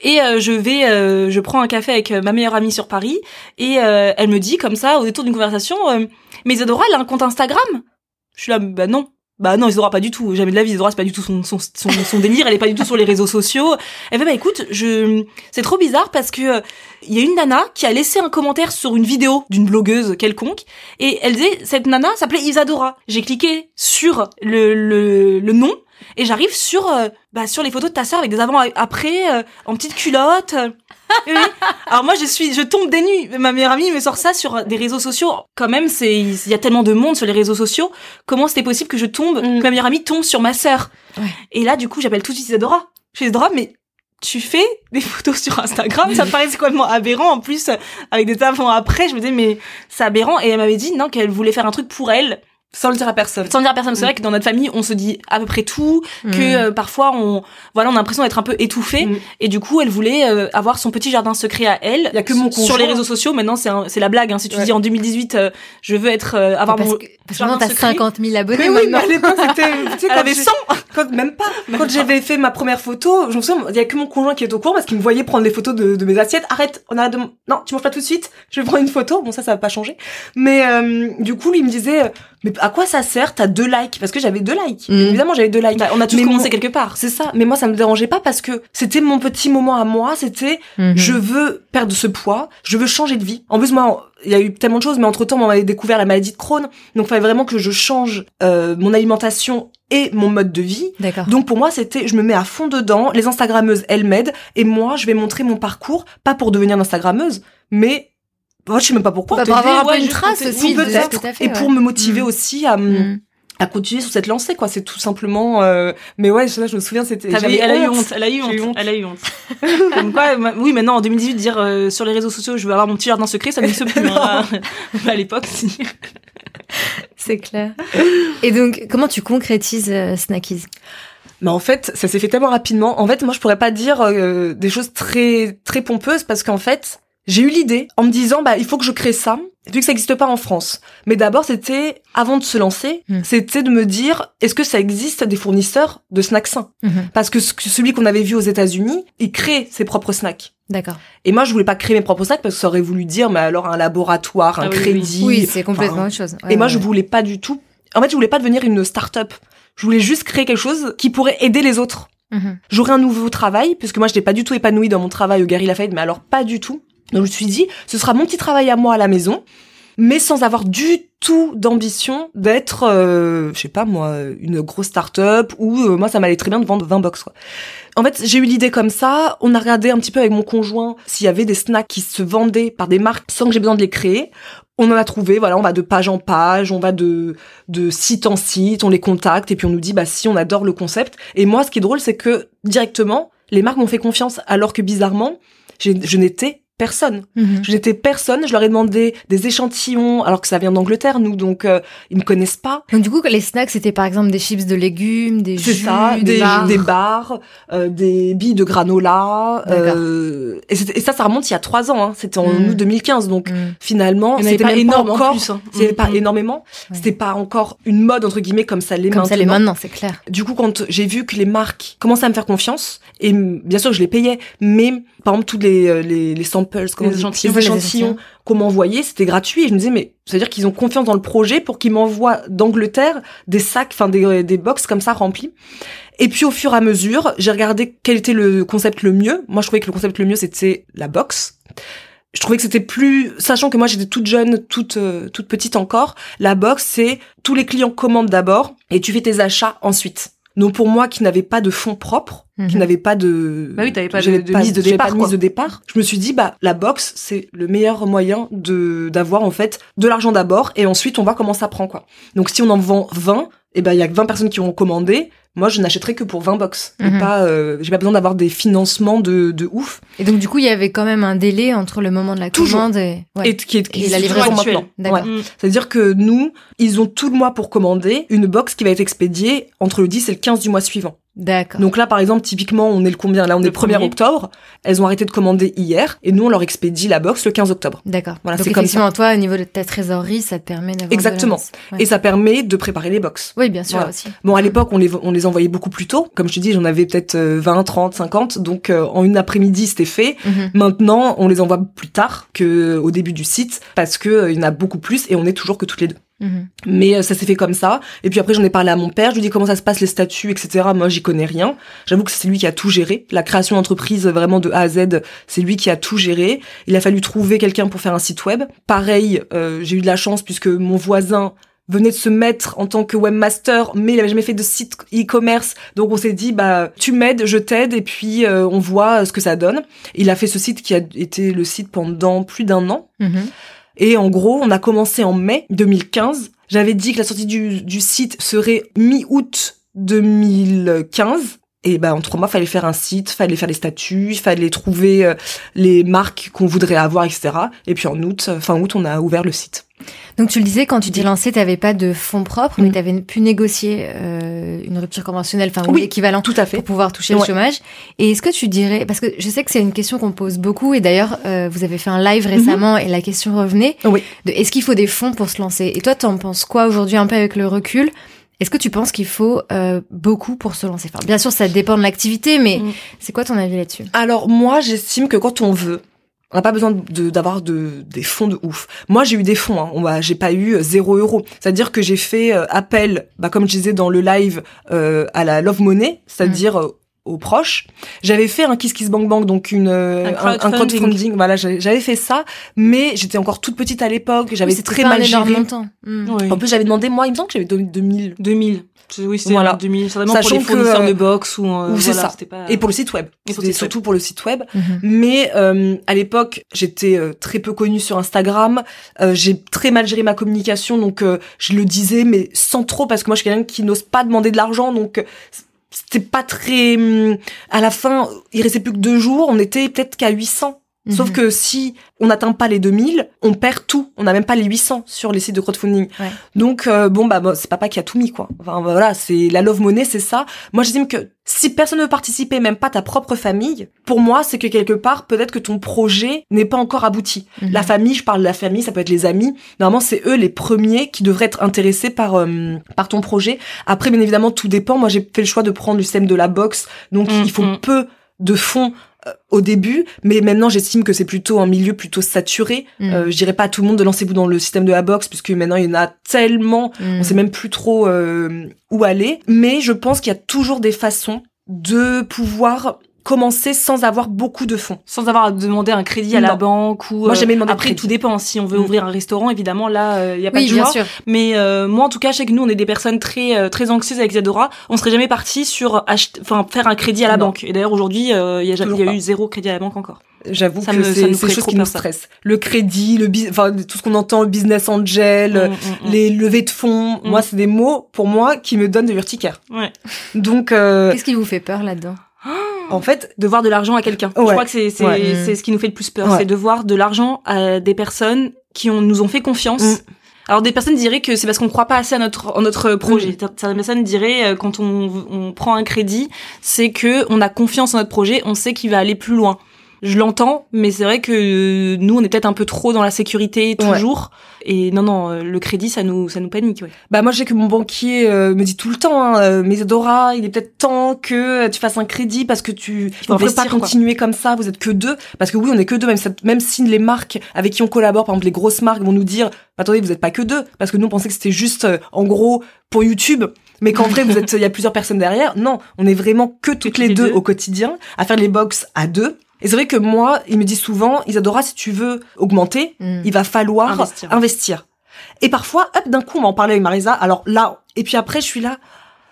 Speaker 3: et euh, je vais, euh, je prends un café avec ma meilleure amie sur Paris et euh, elle me dit comme ça au détour d'une conversation, mais Isadora elle a un compte Instagram? Je suis là, bah non. Bah non, Isadora pas du tout. Jamais de la vie. Isadora c'est pas du tout son, son, son, délire. Elle est pas du tout sur les réseaux sociaux. Elle fait bah écoute, je c'est trop bizarre parce que il y a une nana qui a laissé un commentaire sur une vidéo d'une blogueuse quelconque et elle disait cette nana s'appelait Isadora. J'ai cliqué sur le, le, le nom et j'arrive sur euh, bah sur les photos de ta sœur avec des avant après euh, en petite culotte. oui. Alors moi je suis je tombe des nuits. Ma meilleure amie me sort ça sur des réseaux sociaux. Quand même c'est il y a tellement de monde sur les réseaux sociaux. Comment c'était possible que je tombe mm. que ma meilleure amie tombe sur ma sœur? Et là du coup j'appelle tout de suite Isadora. Je suis Isadora mais tu fais des photos sur Instagram, ça paraissait complètement aberrant. En plus, avec des avant après, je me disais mais c'est aberrant. Et elle m'avait dit non qu'elle voulait faire un truc pour elle
Speaker 2: sans le dire à personne.
Speaker 3: Sans le dire à personne. C'est vrai que dans notre famille, on se dit à peu près tout, que mm. euh, parfois on, voilà, on a l'impression d'être un peu étouffé. Mm. Et du coup, elle voulait euh, avoir son petit jardin secret à elle.
Speaker 2: Il y a que mon
Speaker 3: Sur les réseaux sociaux, maintenant, c'est c'est la blague. Hein. Si tu dis en 2018, euh, je veux être avoir
Speaker 4: parce mon que, parce que t'as 50 000 abonnés.
Speaker 2: Mais oui, mais à l'époque, c'était, tu sais, elle avait 100. Quand, même pas. quand j'avais fait ma première photo, je me souviens, il y a que mon conjoint qui est au courant parce qu'il me voyait prendre des photos de, de mes assiettes. Arrête, on arrête de, non, tu manges pas tout de suite. Je vais prendre une photo. Bon, ça, ça va pas changer. Mais du coup, lui, il me disait, mais à quoi ça sert T'as deux likes? Parce que j'avais deux likes. Mm. Évidemment, j'avais deux likes.
Speaker 3: Bah, on a tous commencé quelque part.
Speaker 2: C'est ça. Mais moi, ça me dérangeait pas parce que c'était mon petit moment à moi. C'était mm-hmm. je veux perdre ce poids, je veux changer de vie. En plus, moi, il y a eu tellement de choses, mais entre temps, on m'avait découvert la maladie de Crohn, donc il fallait vraiment que je change euh, mon alimentation et mon mode de vie. Donc pour moi, c'était, je me mets à fond dedans. Les Instagrammeuses, elles m'aident, et moi, je vais montrer mon parcours, pas pour devenir une Instagrammeuse, mais moi, je sais même pas pourquoi.
Speaker 4: Bah, pour avoir un peu une trace aussi.
Speaker 2: Peut-être. Et pour me motiver mm. aussi à, mm. À continuer sur cette lancée, quoi. C'est tout simplement, euh... mais ouais, je, je me souviens, c'était,
Speaker 3: elle a eu honte, elle a eu honte, elle a eu honte. Comme quoi, oui, maintenant, en 2018, dire, euh, sur les réseaux sociaux, je veux avoir mon petit jardin secret, ça ne se plus, hein. à l'époque, si.
Speaker 4: C'est clair. Et donc, comment tu concrétises euh, Snackies?
Speaker 2: Mais en fait, ça s'est fait tellement rapidement. En fait, moi, je pourrais pas dire euh, des choses très très pompeuses parce qu'en fait, j'ai eu l'idée en me disant bah il faut que je crée ça vu que ça n'existe pas en France. Mais d'abord c'était avant de se lancer, hmm. c'était de me dire est-ce que ça existe des fournisseurs de snacks sains? Hmm. Parce que celui qu'on avait vu aux États-Unis, il crée ses propres snacks.
Speaker 4: D'accord.
Speaker 2: Et moi je voulais pas créer mes propres snacks parce que ça aurait voulu dire mais alors un laboratoire, un ah crédit.
Speaker 4: Oui, c'est complètement autre chose.
Speaker 2: et moi je voulais pas du tout. En fait, je voulais pas devenir une start-up. Je voulais juste créer quelque chose qui pourrait aider les autres. Hmm. J'aurais un nouveau travail, puisque moi je n'étais pas du tout épanouie dans mon travail au Gary Lafayette, mais alors pas du tout. Donc je me suis dit, ce sera mon petit travail à moi à la maison, mais sans avoir du tout d'ambition d'être, euh, je sais pas moi, une grosse start-up ou euh, moi ça m'allait très bien de vendre 20 box quoi. En fait, j'ai eu l'idée comme ça. On a regardé un petit peu avec mon conjoint s'il y avait des snacks qui se vendaient par des marques sans que j'ai besoin de les créer. On en a trouvé, voilà, on va de page en page, on va de, de site en site, on les contacte et puis on nous dit, bah si, on adore le concept. Et moi, ce qui est drôle, c'est que directement, les marques m'ont fait confiance alors que bizarrement, je n'étais personne. Mhm. J'étais personne. Je leur ai demandé des échantillons, alors que ça vient d'Angleterre, nous, donc euh, ils me connaissent pas.
Speaker 4: Donc du coup, les snacks, c'était par exemple des chips de légumes, des jus,
Speaker 2: ça, des, bars, des, bars euh, des billes de granola. Euh, et, et, ça, ça remonte il y a trois ans. Hein. C'était en mhm. août 2015, donc finalement, c'était pas énorme encore. Hein. C'était pas énormément. C'était pas encore une mode entre guillemets comme ça l'est
Speaker 4: maintenant.
Speaker 2: Comme ça
Speaker 4: l'est maintenant, c'est clair.
Speaker 2: Du coup, quand j'ai vu que les marques commençaient à me faire confiance, et bien sûr, je les payais, mais par exemple, tous les les, les samples, les échantillons, qu'on m'envoyait, c'était gratuit. Et je me disais, mais c'est-à-dire qu'ils ont confiance dans le projet pour qu'ils m'envoient d'Angleterre des sacs, enfin des, des box comme ça remplis. Et puis au fur et à mesure, j'ai regardé quel était le concept le mieux. Moi, je trouvais que le concept le mieux, c'était la box. Je trouvais que c'était plus, sachant que moi j'étais toute jeune, toute euh, toute petite encore. La box, c'est tous les clients commandent d'abord et tu fais tes achats ensuite. Donc pour moi qui n'avais pas de fonds propres, qui mhm. n'avait pas de
Speaker 3: bah oui, t'avais pas de, mise de départ,
Speaker 2: pas de mise de départ, je me suis dit bah la box c'est le meilleur moyen de d'avoir en fait de l'argent d'abord et ensuite on voit comment ça prend quoi. Donc si on en vend 20, et eh ben il y a que 20 personnes qui ont commandé, moi je n'achèterai que pour 20 box et mhm. pas euh, j'ai pas besoin d'avoir des financements de, de ouf
Speaker 4: et donc du coup il y avait quand même un délai entre le moment de la commande et,
Speaker 2: ouais. et, qui est, qui la livraison maintenant ouais. Mm. c'est à dire que nous ils ont tout le mois pour commander une box qui va être expédiée entre le 10 et le 15 du mois suivant
Speaker 4: D'accord.
Speaker 2: Donc là, par exemple, typiquement, on est le combien? Là, on est le 1er octobre. Elles ont arrêté de commander hier et nous, on leur expédie la box le 15 octobre.
Speaker 4: D'accord. Voilà, c'est comme ça. toi, au niveau de ta trésorerie, ça te permet d'avoir
Speaker 2: Exactement. Et ça permet de préparer les box.
Speaker 4: Oui, bien sûr aussi.
Speaker 2: Bon, à l'époque, on les on les envoyait beaucoup plus tôt. Comme je te dis, j'en avais peut-être 20, 30, 50. Donc euh, en une après-midi, c'était fait. Mhm. Maintenant, on les envoie plus tard que au début du site parce que euh, il y en a beaucoup plus et on est toujours que toutes les deux. Mhm. Mais euh, ça s'est fait comme ça. Et puis après, j'en ai parlé à mon père. Je lui ai dit comment ça se passe, les statuts, etc. Moi, j'y connais rien. J'avoue que c'est lui qui a tout géré. La création d'entreprise, vraiment de A à Z, c'est lui qui a tout géré. Il a fallu trouver quelqu'un pour faire un site web. Pareil, euh, j'ai eu de la chance puisque mon voisin venait de se mettre en tant que webmaster, mais il avait jamais fait de site e-commerce. Donc on s'est dit, bah tu m'aides, je t'aide, et puis euh, on voit ce que ça donne. Il a fait ce site qui a été le site pendant plus d'un an. Mhm. Et en gros, on a commencé en mai 2015. J'avais dit que la sortie du, site serait mi-août 2015. Et ben en trois mois, fallait faire un site, fallait faire les statuts, fallait trouver euh, les marques qu'on voudrait avoir, etc. Et puis en août, fin août, on a ouvert le site.
Speaker 4: Donc tu le disais, quand tu t'es lancé, tu n'avais pas de fonds propres, mais mm. tu avais pu négocier euh, une rupture conventionnelle, enfin ou l'équivalent,
Speaker 2: tout à fait,
Speaker 4: pour pouvoir toucher le chômage. Et est-ce que tu dirais, parce que je sais que c'est une question qu'on pose beaucoup, et d'ailleurs euh, vous avez fait un live récemment et la question revenait,
Speaker 2: oui.
Speaker 4: de est-ce qu'il faut des fonds pour se lancer? Et toi, tu en penses quoi aujourd'hui, un peu avec le recul? Est-ce que tu penses qu'il faut euh, beaucoup pour se lancer? Enfin, Bien sûr, ça dépend de l'activité, mais mm. c'est quoi ton avis là-dessus?
Speaker 2: Alors moi, j'estime que quand on veut, on n'a pas besoin d'avoir de, des fonds de ouf. Moi, j'ai eu des fonds. Hein. J'ai pas eu euh, zéro euro. C'est-à-dire que j'ai fait euh, appel, bah, comme je disais dans le live, euh, à la Love Money, c'est-à-dire mm. Aux proches. J'avais fait un Kiss Kiss Bang Bang, donc une un crowdfunding. Voilà, j'avais fait ça, mais j'étais encore toute petite à l'époque. J'avais très mal géré. Mm. En plus, j'avais demandé, moi, il me semble que j'avais donné 2000.
Speaker 3: 2000. Oui, c'était voilà. 2000, certainement Sachant pour les fournisseurs de box ou,
Speaker 2: euh, c'est ça. Et pour le site web. C'était surtout pour le site web. Mhm. Mais euh, à l'époque, j'étais euh, très peu connue sur Instagram. Euh, j'ai très mal géré ma communication, donc je le disais, mais sans trop, parce que moi, je suis quelqu'un qui n'ose pas demander de l'argent, donc c'était pas très. Hum, à la fin, il restait plus que deux jours. On était peut-être qu'à 800 Sauf mhm. que si on n'atteint pas les 2000, on perd tout. On n'a même pas les 800 sur les sites de crowdfunding. Donc euh, bon bah c'est papa qui a tout mis quoi. Enfin voilà, c'est la love money, c'est ça. Moi j'estime que si personne ne veut participer, même pas ta propre famille, pour moi c'est que quelque part peut-être que ton projet n'est pas encore abouti. Mhm. La famille, je parle de la famille, ça peut être les amis. Normalement c'est eux les premiers qui devraient être intéressés par euh, par ton projet. Après bien évidemment tout dépend. Moi j'ai fait le choix de prendre le système de la boxe, donc il faut mhm. peu de fonds au début, mais maintenant j'estime que c'est plutôt un milieu plutôt saturé. Mm. Euh, je dirais pas à tout le monde de lancez-vous dans le système de la boxe, puisque maintenant il y en a tellement, mm. on sait même plus trop euh, où aller. Mais je pense qu'il y a toujours des façons de pouvoir commencer sans avoir beaucoup de fonds.
Speaker 3: Sans avoir à demander un crédit à la banque ou...
Speaker 2: Moi, jamais demandé
Speaker 3: Après, tout dépend. Si on veut mm. ouvrir un restaurant, évidemment, là, il euh, y a pas de choix. Sûr. Mais euh, moi, en tout cas, je sais que nous, on est des personnes très euh, très anxieuses avec Zadora. On serait jamais parti sur enfin faire un crédit à la banque. Et d'ailleurs, aujourd'hui, il y a, y a eu zéro crédit à la banque encore.
Speaker 2: J'avoue que c'est des choses qui nous stressent. Le crédit, le enfin tout ce qu'on entend, le business angel, mm, mm, les levées de fonds. Moi, c'est des mots pour moi qui me donnent de l'urticaire.
Speaker 3: Ouais.
Speaker 2: Donc,
Speaker 4: qu'est-ce qui vous fait peur là-dedans?
Speaker 3: En fait, de voir de l'argent à quelqu'un. Je crois que c'est c'est c'est ce qui nous fait le plus peur, c'est de voir de l'argent à des personnes qui ont, nous ont fait confiance. Mm. Alors des personnes diraient que c'est parce qu'on croit pas assez à notre notre projet. Mm. Certaines personnes diraient euh, quand on, on prend un crédit, c'est que on a confiance en notre projet, on sait qu'il va aller plus loin je l'entends, mais c'est vrai que nous, on est peut-être un peu trop dans la sécurité toujours. Et non, non, euh, le crédit, ça nous, ça nous panique. Ouais.
Speaker 2: Bah moi, je sais que mon banquier euh, me dit tout le temps, hein, euh, mais Dora, il est peut-être temps que tu fasses un crédit parce que tu ne peux pas continuer comme ça. Vous êtes que deux, parce que oui, on est que deux. Même, même si les marques avec qui on collabore, par exemple les grosses marques, vont nous dire, attendez, vous êtes pas que deux, parce que nous on pensait que c'était juste, en gros, pour YouTube mais qu'en vrai vous êtes il y a plusieurs personnes derrière non on est vraiment que toutes les, deux, au quotidien à faire les box à deux et c'est vrai que moi, il me dit souvent, Isadora, si tu veux augmenter, hmm. il va falloir investir. Et parfois, hop, d'un coup, on va en parler avec Marisa. Alors là, et puis après, je suis là.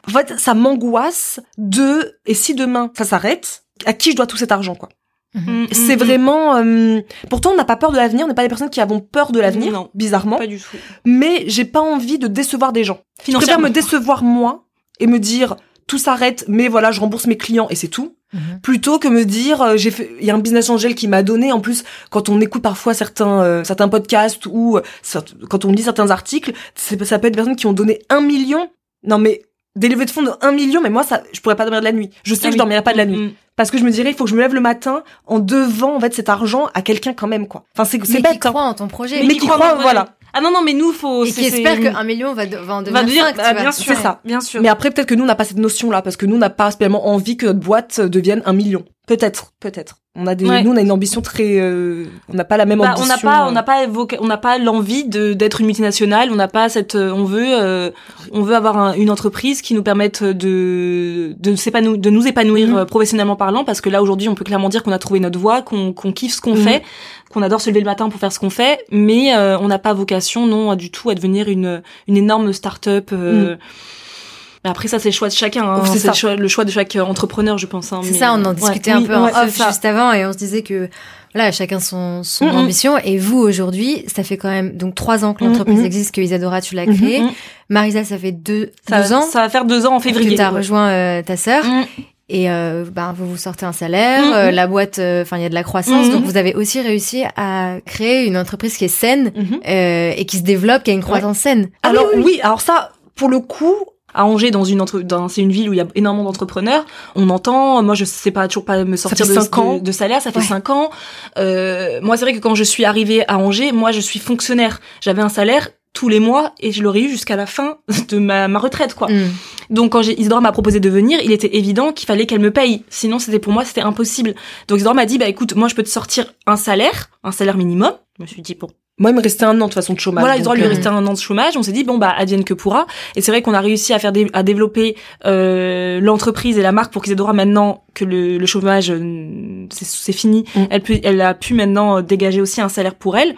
Speaker 2: En fait, ça m'angoisse de, et si demain, ça s'arrête, à qui je dois tout cet argent, quoi? Hmm. c'est hmm, vraiment. Euh, pourtant, on n'a pas peur de l'avenir. On n'est pas des personnes qui avons peur de l'avenir, bizarrement.
Speaker 3: Pas du tout.
Speaker 2: Mais j'ai pas envie de décevoir des gens. Je préfère me décevoir moi et me dire tout s'arrête, mais voilà, je rembourse mes clients et c'est tout. Mhm. Plutôt que me dire, euh, j'ai fait, il y a un business angel qui m'a donné. En plus, quand on écoute parfois certains euh, certains podcasts ou euh, quand on lit certains articles, ça peut être des personnes qui ont donné un million. Non mais des levées de fonds de 1 million, mais moi, ça, je pourrais pas dormir de la nuit. Je sais que je dormirai pas de la nuit. Mm, mm. Parce que je me dirais, il faut que je me lève le matin en devant, en fait, cet argent à quelqu'un quand même, quoi. Enfin, c'est, c'est
Speaker 4: bête. Qui croit en ton projet.
Speaker 2: Mais, qui, croit, voilà.
Speaker 3: Ah non, non, mais nous, faut...
Speaker 4: Et qui espère qu'un million va, va en devenir
Speaker 3: va bah, bien sûr.
Speaker 2: C'est ça. Bien sûr. Mais après, peut-être que nous, on n'a pas cette notion-là, parce que nous, on n'a pas spécialement envie que notre boîte devienne un million. Peut-être, peut-être. On a des, nous, on a une ambition très, euh, on n'a pas la même
Speaker 3: bah,
Speaker 2: ambition.
Speaker 3: On n'a pas, on n'a pas on n'a pas l'envie de d'être une multinationale. On n'a pas cette, euh, on veut, euh, on veut avoir une entreprise qui nous permette de de s'épanouir, de nous épanouir mhm. professionnellement parlant, parce que là aujourd'hui, on peut clairement dire qu'on a trouvé notre voie, qu'on qu'on kiffe ce qu'on mhm. fait, qu'on adore se lever le matin pour faire ce qu'on fait, mais on n'a pas vocation, non, du tout, à devenir une une énorme start-up. Mhm. Mais après ça c'est le choix de chacun, hein. c'est le choix, de chaque entrepreneur je pense. Hein,
Speaker 4: c'est ça, on en discutait un peu en off juste avant et on se disait que là chacun son, son ambition et vous aujourd'hui ça fait quand même donc trois ans que l'entreprise existe que Isadora tu l'as créée. Marisa ça fait deux,
Speaker 3: ça,
Speaker 4: ans.
Speaker 3: Ça va faire deux ans en février.
Speaker 4: Que t'as rejoint euh, ta sœur et euh, ben vous vous sortez un salaire, euh, la boîte, euh, enfin il y a de la croissance, donc vous avez aussi réussi à créer une entreprise qui est saine mm-hmm. et qui se développe, qui a une croissance saine.
Speaker 2: Ah alors oui, alors ça pour le coup, à Angers, dans une entre... dans... c'est une ville où il y a énormément d'entrepreneurs. On entend, moi je sais pas toujours pas me sortir de, ans. De, salaire, ça fait cinq ans. Euh, moi c'est vrai que quand je suis arrivée à Angers, moi je suis fonctionnaire. J'avais un salaire tous les mois et je l'aurais eu jusqu'à la fin de ma, ma retraite quoi. Mm. Donc quand Isidore m'a proposé de venir, il était évident qu'il fallait qu'elle me paye. Sinon c'était pour moi c'était impossible. Donc Isidore m'a dit bah écoute, moi je peux te sortir un salaire, un salaire minimum. Je me suis dit bon, moi, il me restait un an de façon de chômage.
Speaker 3: Voilà, il doit lui euh, rester un an de chômage. On s'est dit bon bah advienne que pourra. Et c'est vrai qu'on a réussi à faire à développer euh, l'entreprise et la marque pour qu'Isadora maintenant que le, le chômage euh, c'est fini, mm. elle, peut, elle a pu maintenant dégager aussi un salaire pour elle.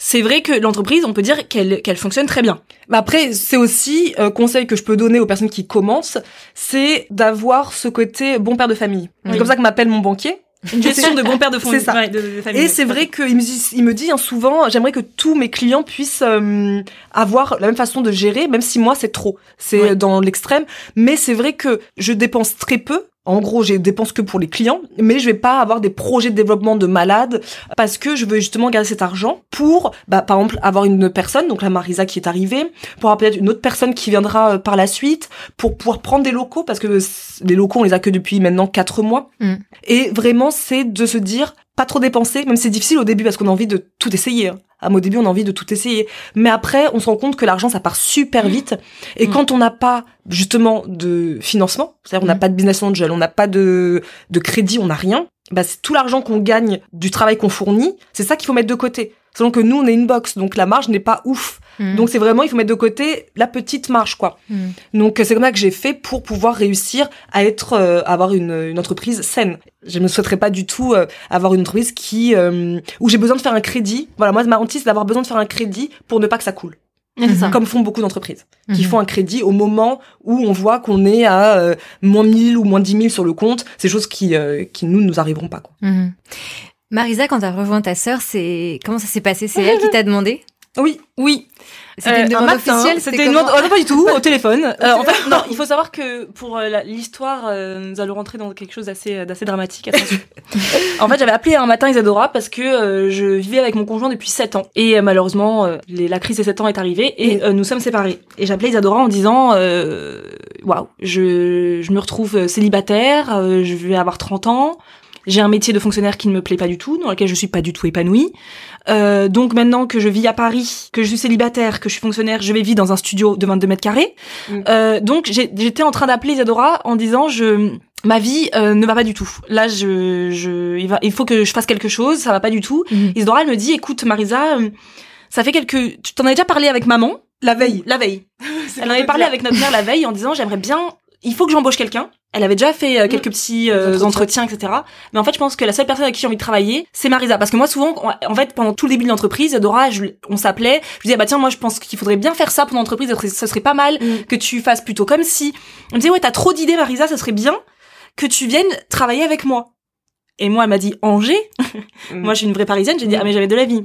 Speaker 3: C'est vrai que l'entreprise, on peut dire qu'elle qu'elle fonctionne très bien.
Speaker 2: Mais après, c'est aussi un conseil que je peux donner aux personnes qui commencent, c'est d'avoir ce côté bon père de famille. C'est comme ça que m'appelle mon banquier
Speaker 3: une gestion de bon père de,
Speaker 2: c'est ça. Et c'est vrai qu'il me dit, il me dit hein, souvent, j'aimerais que tous mes clients puissent euh, avoir la même façon de gérer, même si moi c'est trop, c'est dans l'extrême. Mais c'est vrai que je dépense très peu en gros, je dépense que pour les clients, mais je vais pas avoir des projets de développement de malades parce que je veux justement garder cet argent pour, bah, par exemple, avoir une personne, donc la Marisa qui est arrivée, pour avoir peut-être une autre personne qui viendra euh, par la suite, pour pouvoir prendre des locaux parce que les locaux on les a que depuis maintenant quatre mois. Mm. Et vraiment, c'est de se dire pas trop dépenser, même si c'est difficile au début parce qu'on a envie de tout essayer. À au début, on a envie de tout essayer. Mais après, on se rend compte que l'argent, ça part super mmh. vite. Et mmh. quand on n'a pas, justement, de financement, c'est-à-dire on n'a mmh. pas de business angel, on n'a pas de, de crédit, on n'a rien, bah, c'est tout l'argent qu'on gagne du travail qu'on fournit, c'est ça qu'il faut mettre de côté. Selon que nous, on est une box, donc la marge n'est pas ouf. Mm. Donc c'est vraiment, il faut mettre de côté la petite marge, quoi. Mm. Donc c'est comme ça que j'ai fait pour pouvoir réussir à être, euh, avoir une, une, entreprise saine. Je ne souhaiterais pas du tout euh, avoir une entreprise qui, euh, où j'ai besoin de faire un crédit. Voilà, moi ma hantise, c'est d'avoir besoin de faire un crédit pour ne pas que ça coule. Comme font beaucoup d'entreprises, qui mm-hmm. font un crédit au moment où on voit qu'on est à moins 1000 ou moins 10 000 sur le compte. C'est choses qui, qui nous, nous arriveront pas. Quoi.
Speaker 4: Mm-hmm. Marisa, quand tu as rejoint ta sœur, c'est comment ça s'est passé? C'est elle qui t'a demandé?
Speaker 3: Oui, oui.
Speaker 4: C'était une euh, demande officielle
Speaker 3: C'était une demande, oh, non, pas du tout, au téléphone. Euh, en fait, non, il faut savoir que pour euh, l'histoire, nous allons rentrer dans quelque chose d'assez, dramatique. en fait, j'avais appelé un matin Isadora parce que je vivais avec mon conjoint depuis 7 ans. Et malheureusement, la crise des 7 ans est arrivée et nous sommes séparés. Et j'appelais Isadora en disant, waouh, je, je me retrouve célibataire, je vais avoir 30 ans. J'ai un métier de fonctionnaire qui ne me plaît pas du tout, dans lequel je suis pas du tout épanouie. Euh, donc maintenant que je vis à Paris, que je suis célibataire, que je suis fonctionnaire, je vais vivre dans un studio de 22 mètres carrés. Mm. Euh, donc j'étais en train d'appeler Isadora en disant je ma vie euh, ne va pas du tout. Là, je, je, il, va, il faut que je fasse quelque chose, ça va pas du tout. Mm. Isadora, elle me dit, écoute, Marisa, euh, ça fait quelques, tu t'en as déjà parlé avec maman?
Speaker 2: La veille.
Speaker 3: La veille. elle en avait parlé avec notre mère la veille en disant, j'aimerais bien, il faut que j'embauche quelqu'un. Elle avait déjà fait euh, mm. quelques petits euh, entretiens. etc. Mais en fait, je pense que la seule personne avec qui j'ai envie de travailler, c'est Marisa. Parce que moi, souvent, en fait, pendant tout le début de l'entreprise, Dora, on s'appelait. Je disais, bah tiens, moi, je pense qu'il faudrait bien faire ça pour l'entreprise. Ça serait pas mal mm. que tu fasses plutôt comme si. On me disait, ouais, t'as trop d'idées, Marisa, ça serait bien que tu viennes travailler avec moi. Et moi, elle m'a dit Angers? Mm. moi, je suis une vraie parisienne. J'ai dit ah mais j'avais de la vie.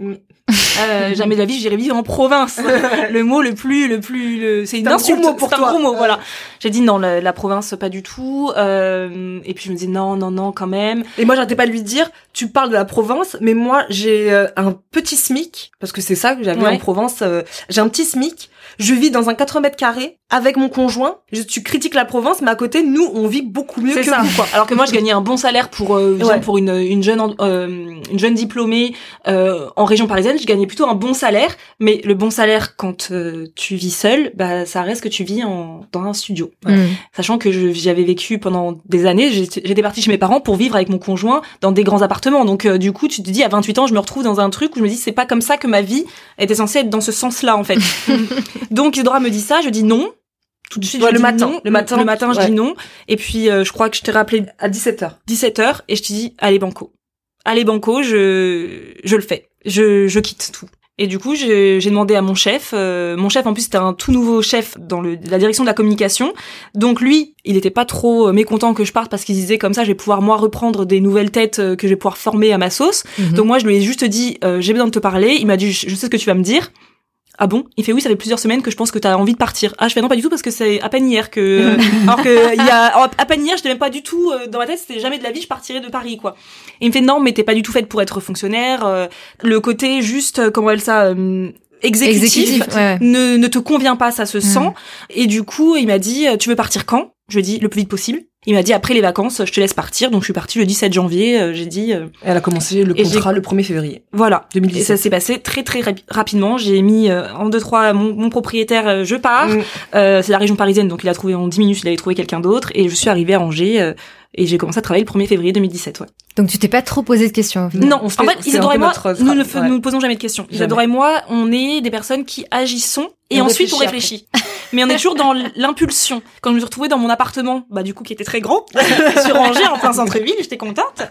Speaker 3: Euh, jamais de la vie, j'irai vivre en province. le mot le plus, le plus, le... c'est une insulte.
Speaker 2: Gros mot pour
Speaker 3: toi. un gros mot, voilà. J'ai dit non, la, la, province pas du tout. Euh, et puis je me dis non, non, non, quand même.
Speaker 2: Et moi, j'arrêtais pas de lui dire, tu parles de la Provence, mais moi, j'ai euh, un petit SMIC parce que c'est ça que j'avais en Provence. Euh, j'ai un petit SMIC. Je vis dans un 80 mètres carrés avec mon conjoint. Je, tu critiques la Provence, mais à côté, nous, on vit beaucoup mieux que ça. vous. Quoi.
Speaker 3: Alors que moi, je gagnais un bon salaire pour euh, pour une, une jeune une jeune diplômée en région parisienne. Je gagnais plutôt un bon salaire, mais le bon salaire quand euh, tu vis seul, bah ça reste que tu vis en, dans un studio. Mm. Sachant que j'avais vécu pendant des années, j'étais partie chez mes parents pour vivre avec mon conjoint dans des grands appartements. Donc euh, du coup, tu te dis à 28 ans, je me retrouve dans un truc où je me dis c'est pas comme ça que ma vie était censée être dans ce sens-là en fait. Donc Isidora me dit ça, je dis non. Tout de suite,
Speaker 2: le, matin, le, matin,
Speaker 3: le matin, je dis non. Et puis euh, je crois que je t'ai rappelé
Speaker 2: à 17h.
Speaker 3: 17h et je te dis allez banco. Allez banco, je je le fais. Je je quitte tout. Et du coup, j'ai demandé à mon chef. Euh, mon chef, en plus, c'était un tout nouveau chef dans le, la direction de la communication. Donc lui, il était pas trop euh, mécontent que je parte parce qu'il disait comme ça, je vais pouvoir moi reprendre des nouvelles têtes euh, que je vais pouvoir former à ma sauce. Mhm. Donc moi, je lui ai juste dit, j'ai besoin de te parler. Il m'a dit, je sais ce que tu vas me dire. Ah bon? Il fait oui, ça fait plusieurs semaines que je pense que tu as envie de partir. Ah, je fais non pas du tout parce que c'est à peine hier que alors que il y a à peine hier, je n'aimais pas du tout euh, dans ma tête, c'était jamais de la vie je partirais de Paris quoi. Et il me fait non, mais t'es pas du tout faite pour être fonctionnaire, euh, le côté juste euh, comment elle ça exécutif, ne, ne te convient pas, ça se mm. sent. Et du coup, il m'a dit tu veux partir quand? Je lui ai dit le plus vite possible. Il m'a dit après les vacances, je te laisse partir. Donc je suis partie le 17 janvier. Euh, j'ai dit. Euh,
Speaker 2: Elle a commencé le contrat le 1er février.
Speaker 3: Voilà. 2017. Et ça s'est passé très très rapidement. J'ai mis euh, en deux trois mon, mon propriétaire, je pars. Mm. c'est la région parisienne, donc il a trouvé en 10 minutes, il avait trouvé quelqu'un d'autre. Et je suis arrivée à Angers. et j'ai commencé à travailler le 1er février 2017, ouais.
Speaker 4: Donc tu t'es pas trop posé de questions.
Speaker 3: Non, en fait, Isadora et moi, nous ne nous posons jamais de questions. Isadora et moi, on est des personnes qui agissons et, ensuite on réfléchit. Mais on est toujours dans l'impulsion. Quand je me suis retrouvée dans mon appartement, bah du coup qui était très grand, sur Angers en plein centre-ville, j'étais contente.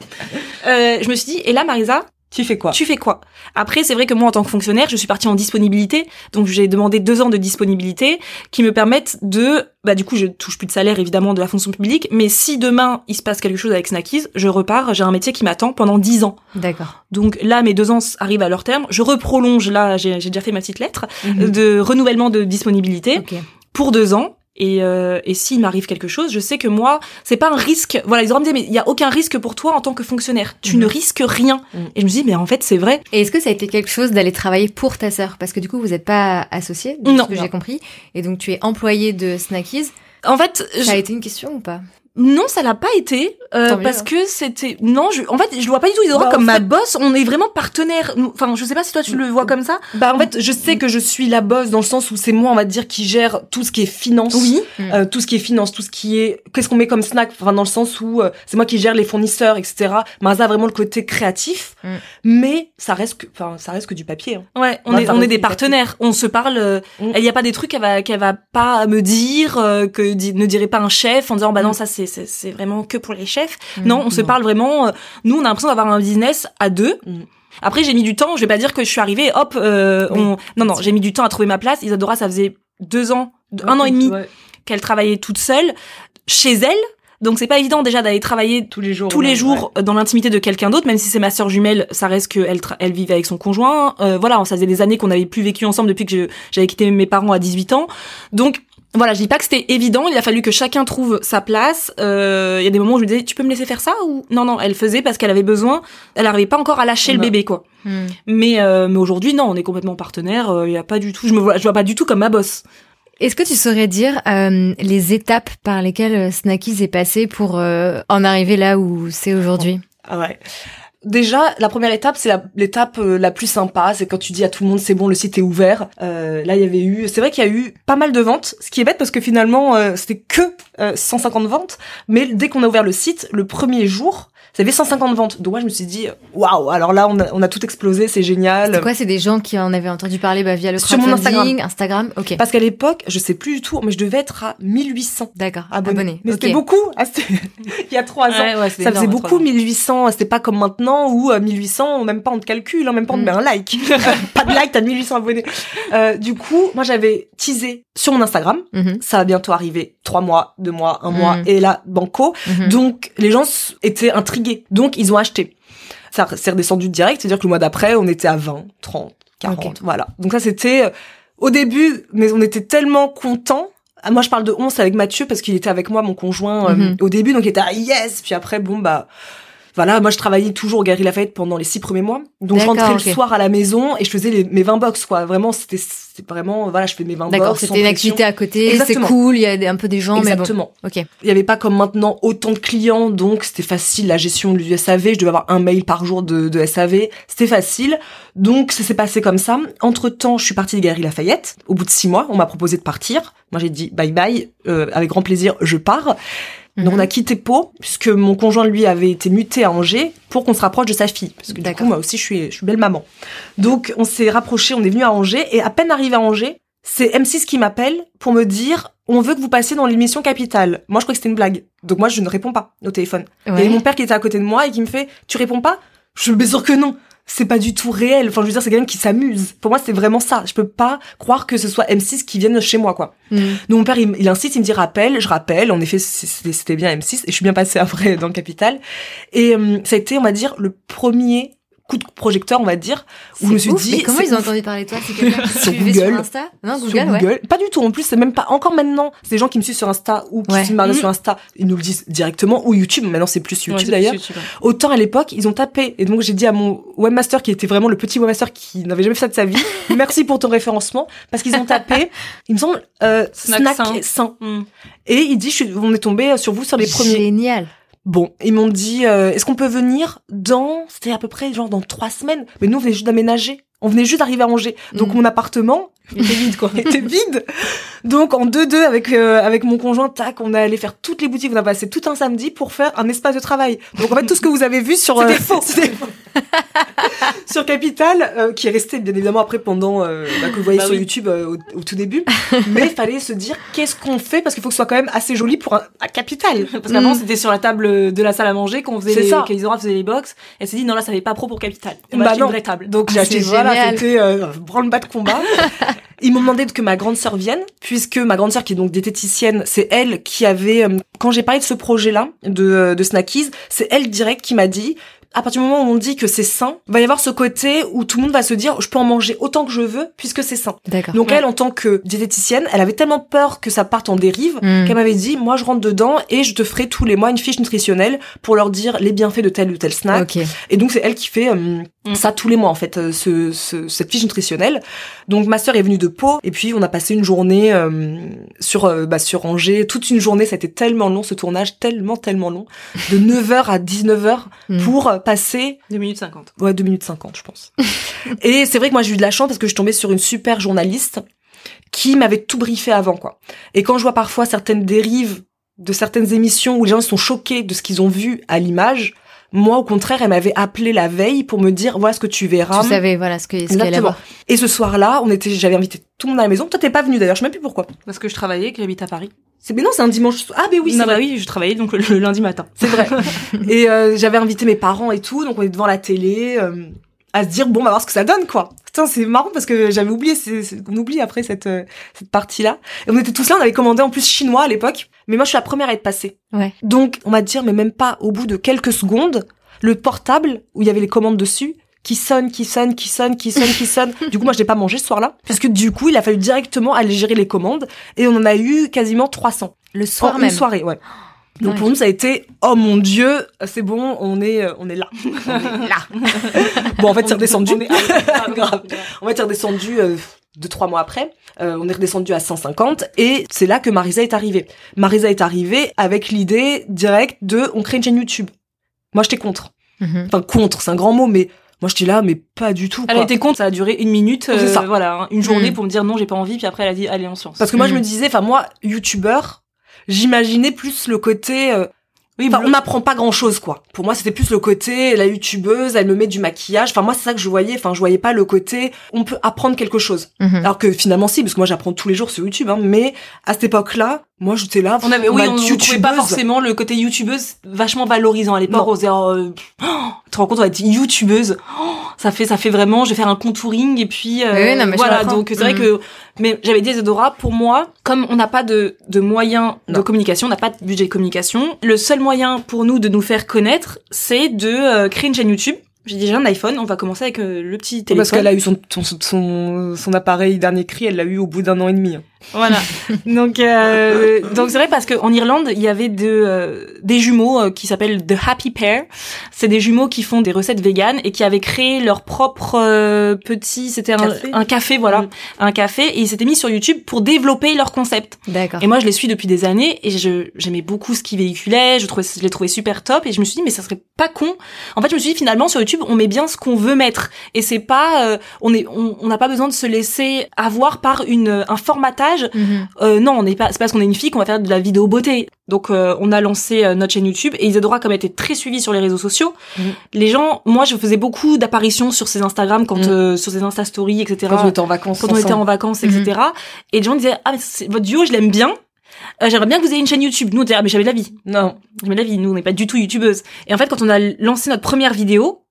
Speaker 3: Euh, je me suis dit, et là Marisa,
Speaker 2: tu fais quoi
Speaker 3: Tu fais quoi Après, c'est vrai que moi, en tant que fonctionnaire, je suis partie en disponibilité, donc j'ai demandé deux ans de disponibilité qui me permettent de, bah du coup, je touche plus de salaire évidemment de la fonction publique, mais si demain il se passe quelque chose avec Snackies, je repars, j'ai un métier qui m'attend pendant dix ans.
Speaker 4: D'accord.
Speaker 3: Donc là, mes deux ans arrivent à leur terme, je reprolonge là, j'ai déjà fait ma petite lettre mhm. de renouvellement de disponibilité pour deux ans et, euh, et s'il m'arrive quelque chose, je sais que moi, c'est pas un risque. Voilà, ils auraient me dit, mais il y a aucun risque pour toi en tant que fonctionnaire. Tu ne mhm. risques rien. Mhm. Et je me dis, mais en fait, c'est vrai.
Speaker 4: Et est-ce que ça a été quelque chose d'aller travailler pour ta sœur? Parce que du coup, vous n'êtes pas associés,
Speaker 3: ce
Speaker 4: que j'ai compris. Et donc, tu es employé de Snackies.
Speaker 3: En fait,
Speaker 4: ça a été une question ou pas?
Speaker 3: Non, ça l'a pas été euh, parce hein. que c'était non, je en fait, je le vois pas du tout Isadora bah, comme ma boss, on est vraiment partenaires. Enfin, je sais pas si toi tu le vois comme ça.
Speaker 2: Bah en fait, je sais que je suis la boss dans le sens où c'est moi on va dire qui gère tout ce qui est finance.
Speaker 3: Oui.
Speaker 2: Euh, tout ce qui est finance, tout ce qui est qu'est-ce qu'on met comme snack, enfin dans le sens où euh, c'est moi qui gère les fournisseurs, etc. Marza a vraiment le côté créatif, mm. mais ça reste que enfin ça reste que du papier. Hein.
Speaker 3: Ouais, on est on est des partenaires, on se parle euh, mm. il y a pas des trucs qu'elle va qu'elle va pas me dire que ne dirait pas un chef en disant bah non mm. ça c'est c'est vraiment que pour les chefs. Mm. non, on se parle vraiment. Euh, nous, on a l'impression d'avoir un business à deux. Mm. Après, j'ai mis du temps. Je vais pas dire que je suis arrivée. Hop, euh, on... non, non, j'ai mis du temps à trouver ma place. Isadora, ça faisait deux ans, un an et demi qu'elle travaillait toute seule chez elle. Donc c'est pas évident déjà d'aller travailler tous les jours, tous les jours dans l'intimité de quelqu'un d'autre, même si c'est ma sœur jumelle, ça reste qu'elle elle vivait avec son conjoint. Euh, voilà, ça faisait des années qu'on avait plus vécu ensemble depuis que j'avais quitté mes parents à 18 ans. Donc voilà, je dis pas que c'était évident, il a fallu que chacun trouve sa place. Euh, il y a des moments où je me disais, tu peux me laisser faire ça ou? Non non, elle faisait parce qu'elle avait besoin. Elle n'arrivait pas encore à lâcher le bébé quoi. Hmm. Mais euh, mais aujourd'hui non, on est complètement partenaires. Euh, il y a pas du tout, je me vois, je vois pas du tout comme ma boss.
Speaker 4: Est-ce que tu saurais dire les étapes par lesquelles Snackies est passé pour en arriver là où c'est aujourd'hui?
Speaker 2: Ah ouais. Déjà, la première étape, c'est l'étape euh, la, plus sympa, c'est quand tu dis à tout le monde c'est bon, le site est ouvert. Euh, là, il y avait eu, c'est vrai qu'il y a eu pas mal de ventes, ce qui est bête parce que finalement, euh, c'était que 150 ventes, mais dès qu'on a ouvert le site, le premier jour, ça avait 150 ventes. Donc moi, je me suis dit, waouh, alors là, on a, on a tout explosé, c'est génial.
Speaker 4: C'est quoi C'est des gens qui en avaient entendu parler bah, via le
Speaker 2: Sur mon Instagram.
Speaker 4: Instagram, ok.
Speaker 2: Parce qu'à l'époque, je sais plus du tout, mais je devais être à 1800
Speaker 4: D'accord, abonnés.
Speaker 2: Mais c'était beaucoup. Ah, il y a trois ans. Ouais, ça faisait beaucoup, 1800. C'était pas comme maintenant où 1800, même pas on te calcule, hein, même pas on te met un like. pas de like, t'as 1800 abonnés. Euh, du coup, moi, j'avais teasé sur mon Instagram. Mhm. Ça va bientôt arriver. Trois mois, deux mois, un mois. Mhm. Et là, banco. Mhm. Donc, les gens étaient intrigués donc, ils ont acheté. Ça s'est redescendu direct, c'est-à-dire que le mois d'après, on était à 20, 30, 40, voilà. Donc ça, c'était euh, au début, mais on était tellement contents. Ah, moi, je parle de 11 avec Mathieu parce qu'il était avec moi, mon conjoint, euh, mhm. au début, donc il était à yes. Puis après, bon, bah, voilà, moi je travaillais toujours au Galerie Lafayette pendant les six premiers mois. Donc je rentrais le soir à la maison et je faisais les, mes 20 box quoi. Vraiment c'était c'est vraiment voilà, je fais mes 20 box. D'accord,
Speaker 4: c'était une activité à côté, c'est cool, il y a un peu des gens
Speaker 2: Exactement.
Speaker 4: mais bon. OK.
Speaker 2: Il y avait pas comme maintenant autant de clients donc c'était facile la gestion du SAV, je devais avoir un mail par jour de, de SAV, c'était facile. Donc ça s'est passé comme ça. Entre-temps, je suis partie des Galeries Lafayette. Au bout de six mois, on m'a proposé de partir. Moi j'ai dit bye bye, euh, avec grand plaisir, je pars. Donc on a mhm. quitté Pau puisque mon conjoint lui avait été muté à Angers pour qu'on se rapproche de sa fille parce que du coup moi aussi je suis je suis belle maman. Donc on s'est rapproché, on est venu à Angers et à peine arrivé à Angers, c'est M6 qui m'appelle pour me dire on veut que vous passiez dans l'émission Capitale. Moi je crois que c'était une blague. Donc moi je ne réponds pas au téléphone. Et mon père qui était à côté de moi et qui me fait tu réponds pas? Je me sûr que non c'est pas du tout réel. Enfin, je veux dire, c'est quelqu'un qui s'amuse. Pour moi, c'est vraiment ça. Je peux pas croire que ce soit M6 qui vienne chez moi, quoi. Mm. Donc, mon père, il, insiste, il me dit rappelle, je rappelle. En effet, c'était bien M6 et je suis bien passée après dans le capital. Et euh, ça a été, on va dire, le premier coup de projecteur, on va dire, où je me suis dit.
Speaker 4: Mais comment ils ont entendu parler de toi? C'est quelqu'un qui sur Google. sur Insta?
Speaker 2: Non, Google, Google. Pas du tout. En plus, c'est même pas encore maintenant. C'est des gens qui me suivent sur Insta ou qui ouais. me sur Insta. Ils nous le disent directement ou YouTube. Maintenant, c'est plus YouTube d'ailleurs. Autant à l'époque, ils ont tapé. Et donc, j'ai dit à mon webmaster qui était vraiment le petit webmaster qui n'avait jamais fait ça de sa vie, merci pour ton référencement, parce qu'ils ont tapé. il me semble euh, snack, sain. Mm. Et il dit, je suis, on est tombé sur vous sur les premiers.
Speaker 4: Génial.
Speaker 2: Bon, ils m'ont dit, euh, est-ce qu'on peut venir dans, c'était à peu près genre dans trois semaines. Mais nous, on venait juste d'aménager. On venait juste d'arriver à Angers. Donc mm. mon appartement
Speaker 3: était vide quoi.
Speaker 2: était vide. Donc en deux deux avec euh, avec mon conjoint, tac, on est allé faire toutes les boutiques. On a passé tout un samedi pour faire un espace de travail. Donc en fait tout ce que vous avez vu sur
Speaker 3: c'était faux.
Speaker 2: sur Capital, euh, qui est resté bien évidemment après pendant euh, bah, que vous voyez bah sur YouTube au, tout début. Mais il fallait se dire qu'est-ce qu'on fait? Parce qu'il faut que ce soit quand même assez joli pour un, Capital.
Speaker 3: Parce qu'avant mm. c'était sur la table de la salle à manger qu'on faisait les, ça. faisait les box. Elle s'est dit non là ça n'est pas pro pour Capital. On bah non. une vraie table.
Speaker 2: Donc j'ai ah, acheté voilà, c'était euh, branle-bas de combat. Ils m'ont demandé que ma grande sœur vienne, puisque ma grande sœur qui est donc diététicienne, c'est elle qui avait, euh, quand j'ai parlé de ce projet-là, de, euh, de Snackies, c'est elle direct qui m'a dit, à partir du moment où on dit que c'est sain, va y avoir ce côté où tout le monde va se dire je peux en manger autant que je veux puisque c'est sain. Donc elle en tant que diététicienne, elle avait tellement peur que ça parte en dérive hmm. qu'elle m'avait dit moi je rentre dedans et je te ferai tous les mois une fiche nutritionnelle pour leur dire les bienfaits de tel ou tel snack. Et donc c'est elle qui fait euh. Ça tous les mois en fait euh, ce, ce, cette fiche nutritionnelle. Donc ma sœur est venue de Pau et puis on a passé une journée euh, sur bah, sur Angers, toute une journée, ça a été tellement long ce tournage, tellement tellement long, de 9h à 19h hmm. pour passer
Speaker 3: 2 minutes 50.
Speaker 2: Ouais, 2 minutes 50, je pense. et c'est vrai que moi j'ai eu de la chance parce que je tombais sur une super journaliste qui m'avait tout briefé avant quoi. Et quand je vois parfois certaines dérives de certaines émissions où les gens sont choqués de ce qu'ils ont vu à l'image, moi, au contraire, elle m'avait appelé la veille pour me dire voilà ce que tu verras.
Speaker 4: Tu savais voilà ce que ce qu'elle allait
Speaker 2: Et ce soir-là, on était, j'avais invité tout le monde à la maison. Toi, t'es pas venu d'ailleurs. Je sais même plus pourquoi.
Speaker 3: Parce que je travaillais, que j'habite à Paris.
Speaker 2: C'est mais non, c'est un dimanche. Ah ben oui,
Speaker 3: c'est bah oui, je travaillais donc le, lundi matin.
Speaker 2: C'est vrai. et euh, j'avais invité mes parents et tout, donc on est devant la télé. Euh, à se dire bon on va voir ce que ça donne quoi. Putain c'est marrant parce que j'avais oublié on oublie après cette euh, cette partie là. Et on était tous là on avait commandé en plus chinois à l'époque mais moi je suis la première à être passée.
Speaker 4: Ouais.
Speaker 2: Donc on va dire mais même pas au bout de quelques secondes le portable où il y avait les commandes dessus qui sonne, qui sonne, qui sonne, qui sonne, qui sonne. Du coup, moi, je n'ai pas mangé ce soir-là, puisque du coup, il a fallu directement aller gérer les commandes, et on en a eu quasiment 300.
Speaker 4: Le soir même.
Speaker 2: Une soirée, ouais. Donc pour nous, ça a été oh mon dieu, c'est bon, on est on est là, on est là. bon, en fait, c'est redescendu. Grave. En fait, c'est redescendu euh, deux trois mois après. Euh, on est redescendu à 150 et c'est là que Marisa est arrivée. Marisa est arrivée avec l'idée directe de on crée une chaîne YouTube. Moi, j'étais contre. Mhm. Enfin, contre, c'est un grand mot, mais moi, j'étais là, mais pas du tout.
Speaker 3: Elle été contre, ça a duré une minute, euh, ça. voilà, une journée mhm. pour me dire non, j'ai pas envie, puis après elle a dit allez, on se
Speaker 2: Parce que moi, je me mhm. disais, enfin moi, youtubeur, j'imaginais plus le côté euh, oui, on m'apprend pas grand chose, quoi. Pour moi, c'était plus le côté, la youtubeuse, elle me met du maquillage. Enfin, moi, c'est ça que je voyais. Enfin, je voyais pas le côté, on peut apprendre quelque chose. Mhm. Alors que finalement, si, parce que moi, j'apprends tous les jours sur YouTube, hein, mais à cette époque-là, moi, j'étais là.
Speaker 3: On avait, oui, on trouvait pas forcément le côté youtubeuse vachement valorisant à l'époque. On se disait, oh, tu te rends compte, on va être youtubeuse. Oh, ça fait, ça fait vraiment, je vais faire un contouring et puis, euh, non, mais voilà. Donc, c'est vrai mhm. que, mais j'avais dit Zedora, pour moi, comme on n'a pas de, de moyens de communication, on n'a pas de budget de communication, le seul moyen pour nous de nous faire connaître, c'est de euh, créer une chaîne YouTube. J'ai déjà un iPhone, on va commencer avec euh, le petit téléphone.
Speaker 2: Parce qu'elle a eu son, son, son, son appareil dernier cri, elle l'a eu au bout d'un an et demi. Hein.
Speaker 3: Voilà. donc euh, donc c'est vrai parce qu'en Irlande, il y avait de, euh, des jumeaux euh, qui s'appellent The Happy Pair. C'est des jumeaux qui font des recettes véganes et qui avaient créé leur propre euh, petit, c'était un, un, café, voilà, mm. un café et ils s'étaient mis sur YouTube pour développer leur concept.
Speaker 4: D'accord.
Speaker 3: Et moi, je les suis depuis des années et je j'aimais beaucoup ce qu'ils véhiculaient. Je trouvais, je les trouvais super top et je me suis dit mais ça serait pas con. En fait, je me suis dit finalement sur YouTube, on met bien ce qu'on veut mettre et c'est pas, on est, on n'a pas besoin de se laisser avoir par une un formatage Mhm. Euh, non, on n'est pas. C'est parce qu'on est une fille qu'on va faire de la vidéo beauté. Donc euh, on a lancé euh, notre chaîne YouTube et Isadora comme elle était très suivie sur les réseaux sociaux, mhm. les gens, moi je faisais beaucoup d'apparitions sur ses Instagram quand mhm. sur ses Insta Stories etc.
Speaker 2: Quand on était en vacances.
Speaker 3: Quand on était en vacances etc. Et les gens disaient ah mais votre duo je l'aime bien. J'aimerais bien que vous ayez une chaîne YouTube. Nous, on disait, ah, mais j'avais la vie.
Speaker 2: Non.
Speaker 3: J'avais la vie. Nous, on n'est pas du tout youtubeuse. Et en fait, quand on a lancé notre première vidéo,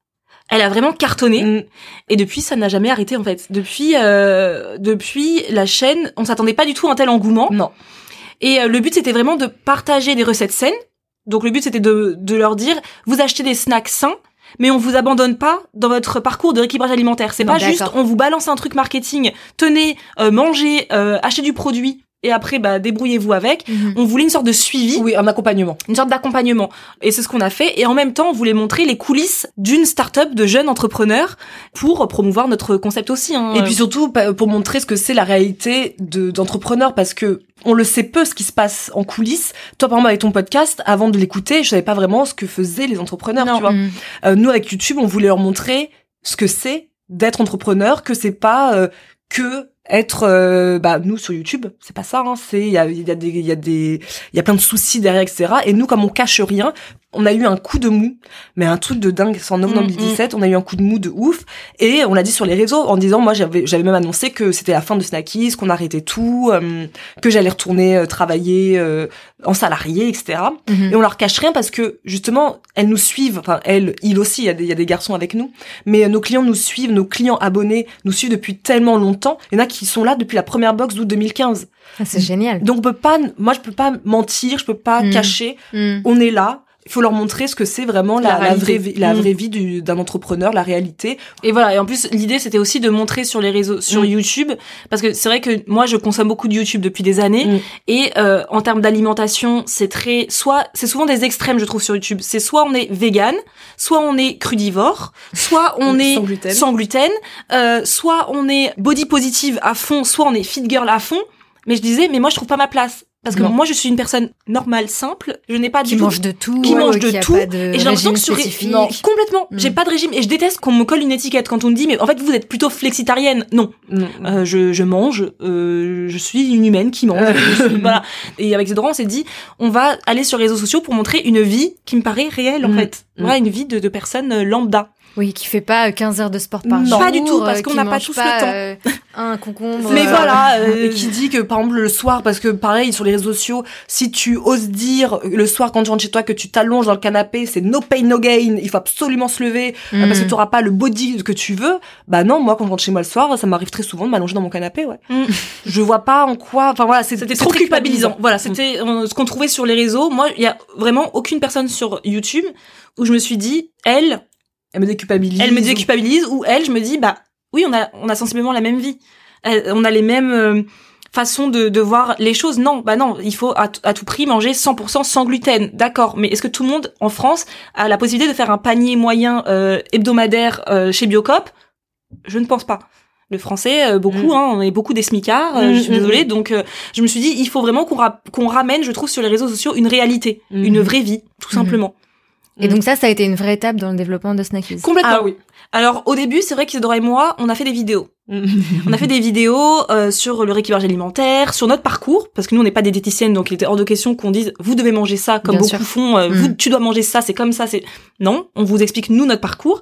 Speaker 3: elle a vraiment cartonné mm. et depuis ça n'a jamais arrêté en fait. Depuis euh, depuis la chaîne, on s'attendait pas du tout à un tel engouement.
Speaker 2: Non.
Speaker 3: Et euh, le but c'était vraiment de partager des recettes saines. Donc le but c'était de de leur dire vous achetez des snacks sains mais on vous abandonne pas dans votre parcours de rééquilibrage alimentaire. C'est pas juste on vous balance un truc marketing, tenez, euh, mangez, euh, achetez du produit et après bah débrouillez-vous avec. Mhm. On voulait une sorte de suivi,
Speaker 2: oui, un accompagnement,
Speaker 3: une sorte d'accompagnement. Et c'est ce qu'on a fait. Et en même temps, on voulait montrer les coulisses d'une start-up de jeunes entrepreneurs pour promouvoir notre concept aussi. Hein.
Speaker 2: Et puis surtout pour montrer ce que c'est la réalité de d'entrepreneurs parce que on le sait peu ce qui se passe en coulisses. Toi, par exemple, avec ton podcast, avant de l'écouter, je savais pas vraiment ce que faisaient les entrepreneurs, tu vois. Mhm. Euh, nous, avec YouTube, on voulait leur montrer ce que c'est d'être entrepreneur, que c'est pas euh, que être euh, bah nous sur YouTube c'est pas ça hein, c'est il y a il y a des il y a des il y a plein de soucis derrière etc et nous comme on cache rien on a eu un coup de mou, mais un truc de dingue. C'est en novembre 2017, mm, mm. on a eu un coup de mou de ouf. Et on l'a dit sur les réseaux en disant, moi j'avais j'avais même annoncé que c'était la fin de Snackies, qu'on arrêtait tout, euh, que j'allais retourner euh, travailler euh, en salarié, etc. Mm-hmm. Et on leur cache rien parce que justement, elles nous suivent. Enfin, elles, il aussi, il y, a des, y a des garçons avec nous. Mais nos clients nous suivent, nos clients abonnés nous suivent depuis tellement longtemps. Il y en a qui sont là depuis la première box d'août 2015.
Speaker 4: Ah, c'est génial.
Speaker 2: Donc on peut pas, moi je peux pas mentir, je peux pas mm. cacher. On est là il faut leur montrer ce que c'est vraiment la, la, vraie, la mm. vraie vie d'un entrepreneur, la réalité.
Speaker 3: Et voilà. Et en plus, l'idée c'était aussi de montrer sur les réseaux, sur mm. YouTube, parce que c'est vrai que moi je consomme beaucoup de YouTube depuis des années, mm. et euh, en termes d'alimentation, c'est très, soit c'est souvent des extrêmes je trouve sur YouTube. C'est soit on est vegan, soit on est crudivore, soit on est sans gluten, sans gluten euh, soit on est body positive à fond, soit on est fit girl à fond. Mais je disais, mais moi je trouve pas ma place. Parce que moi, je suis une personne normale, simple. Je n'ai pas
Speaker 4: qui mange de tout,
Speaker 3: qui mange de tout. et j'ai l'impression que sur non, complètement. Mm. J'ai pas de régime et je déteste qu'on me colle une étiquette quand on me dit mais en fait vous êtes plutôt flexitarienne. Non, mm. euh, je, je mange. Euh, je suis une humaine qui mange. voilà. Et avec Zedran, on s'est dit on va aller sur les réseaux sociaux pour montrer une vie qui me paraît réelle en mm. fait. Voilà, une vie de, de personnes lambda.
Speaker 4: Oui, qui fait pas 15 heures de sport par jour.
Speaker 3: Pas du tout, parce euh, qu'on n'a pas tous le temps.
Speaker 4: Euh, un concombre.
Speaker 2: Mais voilà, euh, et qui dit que par exemple le soir, parce que pareil sur les réseaux sociaux, si tu oses dire le soir quand tu rentres chez toi que tu t'allonges dans le canapé, c'est no pain no gain, il faut absolument se lever parce que mm. tu auras pas le body que tu veux. Bah non, moi quand je rentre chez moi le soir, ça m'arrive très souvent de m'allonger dans mon canapé, ouais. Mm. je vois pas en quoi. Enfin voilà,
Speaker 3: c'était trop culpabilisant. Voilà, c'était ce qu'on trouvait sur les réseaux. Moi, il y a vraiment aucune personne sur YouTube où je me suis dit, elle,
Speaker 2: elle me déculpabilise.
Speaker 3: Elle me déculpabilise ou elle, je me dis bah oui, on a on a sensiblement la même vie. on a les mêmes euh, façons de, de voir les choses. Non, bah non, il faut à, tout prix manger 100% sans gluten. D'accord, mais est-ce que tout le monde en France a la possibilité de faire un panier moyen euh, hebdomadaire euh, chez Biocop? Je ne pense pas. Le français, beaucoup, mm. hein, on est beaucoup des smicards, je suis mm, mm, désolée. Donc, je me suis dit, il faut vraiment qu'on qu'on ramène, je trouve, sur les réseaux sociaux une réalité, une vraie vie, tout simplement.
Speaker 4: Et donc ça, ça a été une vraie étape dans le développement de Snackies.
Speaker 3: Complètement. Ah oui. Alors au début, c'est vrai qu'Isidora et moi, on a fait des vidéos. on a fait des vidéos euh, sur le rééquilibrage alimentaire, sur notre parcours, parce que nous on n'est pas des diététiciennes, donc il était hors de question qu'on dise vous devez manger ça comme beaucoup font, euh, vous mm. tu dois manger ça, c'est comme ça, c'est non, on vous explique nous notre parcours.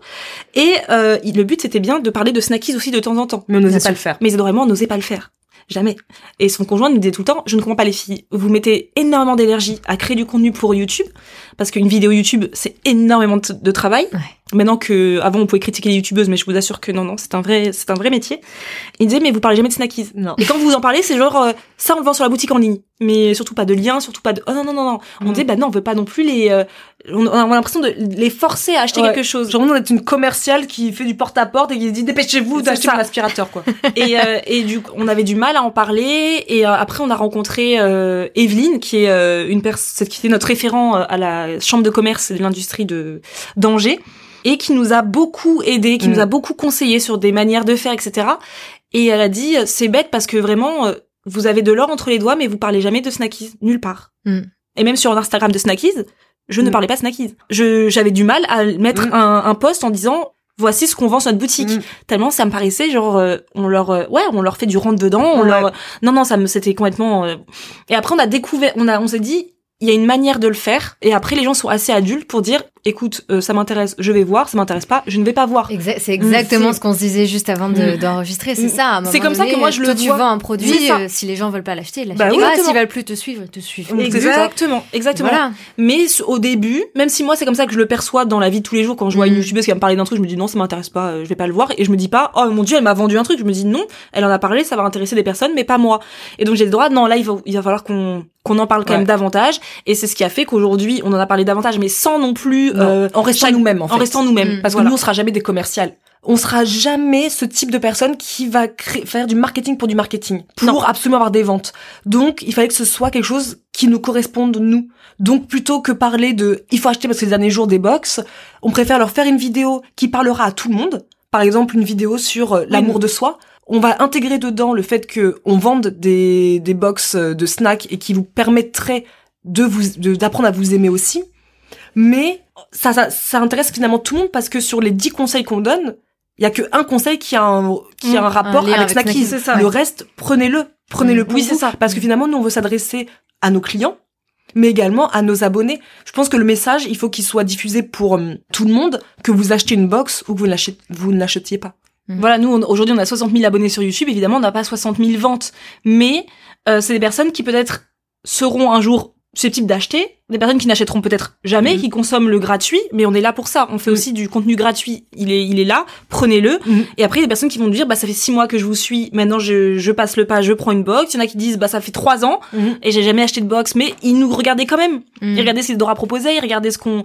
Speaker 3: Et euh, le but c'était bien de parler de snackies aussi de temps en temps.
Speaker 2: Mais on n'osait pas le faire.
Speaker 3: Mais Isidora et moi on n'osait pas le faire jamais. Et son conjoint nous disait tout le temps, je ne comprends pas les filles, vous mettez énormément d'énergie à créer du contenu pour YouTube, parce qu'une vidéo YouTube, c'est énormément de travail. Maintenant que, avant, on pouvait critiquer les youtubeuses, mais je vous assure que non, non, c'est un vrai, c'est un vrai métier. Il disait, mais vous parlez jamais de snackies. Non. Et quand vous en parlez, c'est genre, euh, ça, on le vend sur la boutique en ligne. Mais surtout pas de lien, surtout pas de, oh non, non, non, non. On mm. disait, bah non, on veut pas non plus les, euh, on a l'impression de les forcer à acheter quelque chose.
Speaker 2: Genre, on est une commerciale qui fait du porte-à-porte et qui dit, dépêchez-vous d'acheter mon aspirateur, quoi.
Speaker 3: et, euh, et du coup, on avait du mal à en parler. Et après, on a rencontré Evelyne, qui est une personne, qui était notre référent à la chambre de commerce de l'industrie de d'Angers et qui nous a beaucoup aidé, qui nous mm. a beaucoup conseillé sur des manières de faire, etc. Et elle a dit, c'est bête parce que vraiment, euh, vous avez de l'or entre les doigts, mais vous parlez jamais de Snackies, nulle part. Mm. Et même sur l'Instagram de Snackies, je ne mm. parlais pas Snackies. Je, j'avais du mal à mettre un, un post en disant, voici ce qu'on vend sur notre boutique. Tellement ça me paraissait genre, euh, on leur, euh, ouais, on leur fait du rentre dedans, on leur, non, non, ça me, c'était complètement, et après on a découvert, on a, on s'est dit, il y a une manière de le faire et après les gens sont assez adultes pour dire écoute, euh, ça m'intéresse, je vais voir, ça m'intéresse pas, je ne vais pas voir.
Speaker 4: c'est exactement ce qu'on se disait juste avant
Speaker 3: mm.
Speaker 4: d'enregistrer, c'est ça.
Speaker 3: C'est comme ça que moi je le
Speaker 4: toi,
Speaker 3: vois.
Speaker 4: tu vends un produit, euh, si les gens veulent pas l'acheter, ils l'achètent bah, S'ils veulent plus te suivre, ils te suivent.
Speaker 3: Exactement, exactement. Voilà. Mais au début, même si moi c'est comme ça que je le perçois dans la vie de tous les jours, quand je vois une mm. youtubeuse qui va me parler d'un truc, je me dis non, ça m'intéresse pas, euh, je vais pas le voir, et je me dis pas oh mon dieu, elle m'a vendu un truc, je me dis non, elle en a parlé, ça va intéresser des personnes, mais pas moi. Et donc j'ai le droit, non là il va, il va falloir qu'on qu'on en parle quand même davantage, et c'est ce qui a fait qu'aujourd'hui on en a parlé davantage, mais sans non plus
Speaker 2: euh, en restant nous-mêmes en, fait.
Speaker 3: en restant nous-mêmes
Speaker 2: parce que nous on sera jamais des commerciales on sera jamais ce type de personne qui va créer, faire du marketing pour du marketing, pour absolument avoir des ventes. Donc, il fallait que ce soit quelque chose qui nous corresponde nous. Donc, plutôt que parler de il faut acheter parce que les derniers jours des box, on préfère leur faire une vidéo qui parlera à tout le monde. Par exemple, une vidéo sur euh, l'amour de soi. On va intégrer dedans le fait que on vende des, des box euh, de snacks et qui vous permettraient de vous, d'apprendre à vous aimer aussi. Mais ça, ça, ça intéresse finalement tout le monde parce que sur les 10 conseils qu'on donne, il y a que un conseil qui a un qui a un mmh. rapport avec, Snacky. Ça, le reste, prenez-le, prenez-le pour
Speaker 3: oui, c'est ça.
Speaker 2: Parce que finalement, nous on veut s'adresser à nos clients, mais également à nos abonnés. Je pense que le message, il faut qu'il soit diffusé pour euh, tout le monde, que vous achetez une box ou que vous vous ne l'achetiez pas.
Speaker 3: Mmh. Voilà, nous aujourd'hui on a 60 000 abonnés sur YouTube. Évidemment, on n'a pas 60 000 ventes, mais euh, c'est des personnes qui peut-être seront un jour susceptibles d'acheter, des personnes qui n'achèteront peut-être jamais, mhm. qui consomment le gratuit, mais on est là pour ça. On fait aussi du contenu gratuit. Il est, il est là, prenez-le. Mhm. Et après, il y a des personnes qui vont dire, bah ça fait six mois que je vous suis, maintenant je, je passe le pas, je prends une box. Il y en a qui disent, bah ça fait trois ans mhm. et j'ai jamais acheté de box, mais ils nous regardaient quand même. Ils regardaient ce que Dora proposait, ils regardaient ce qu'on.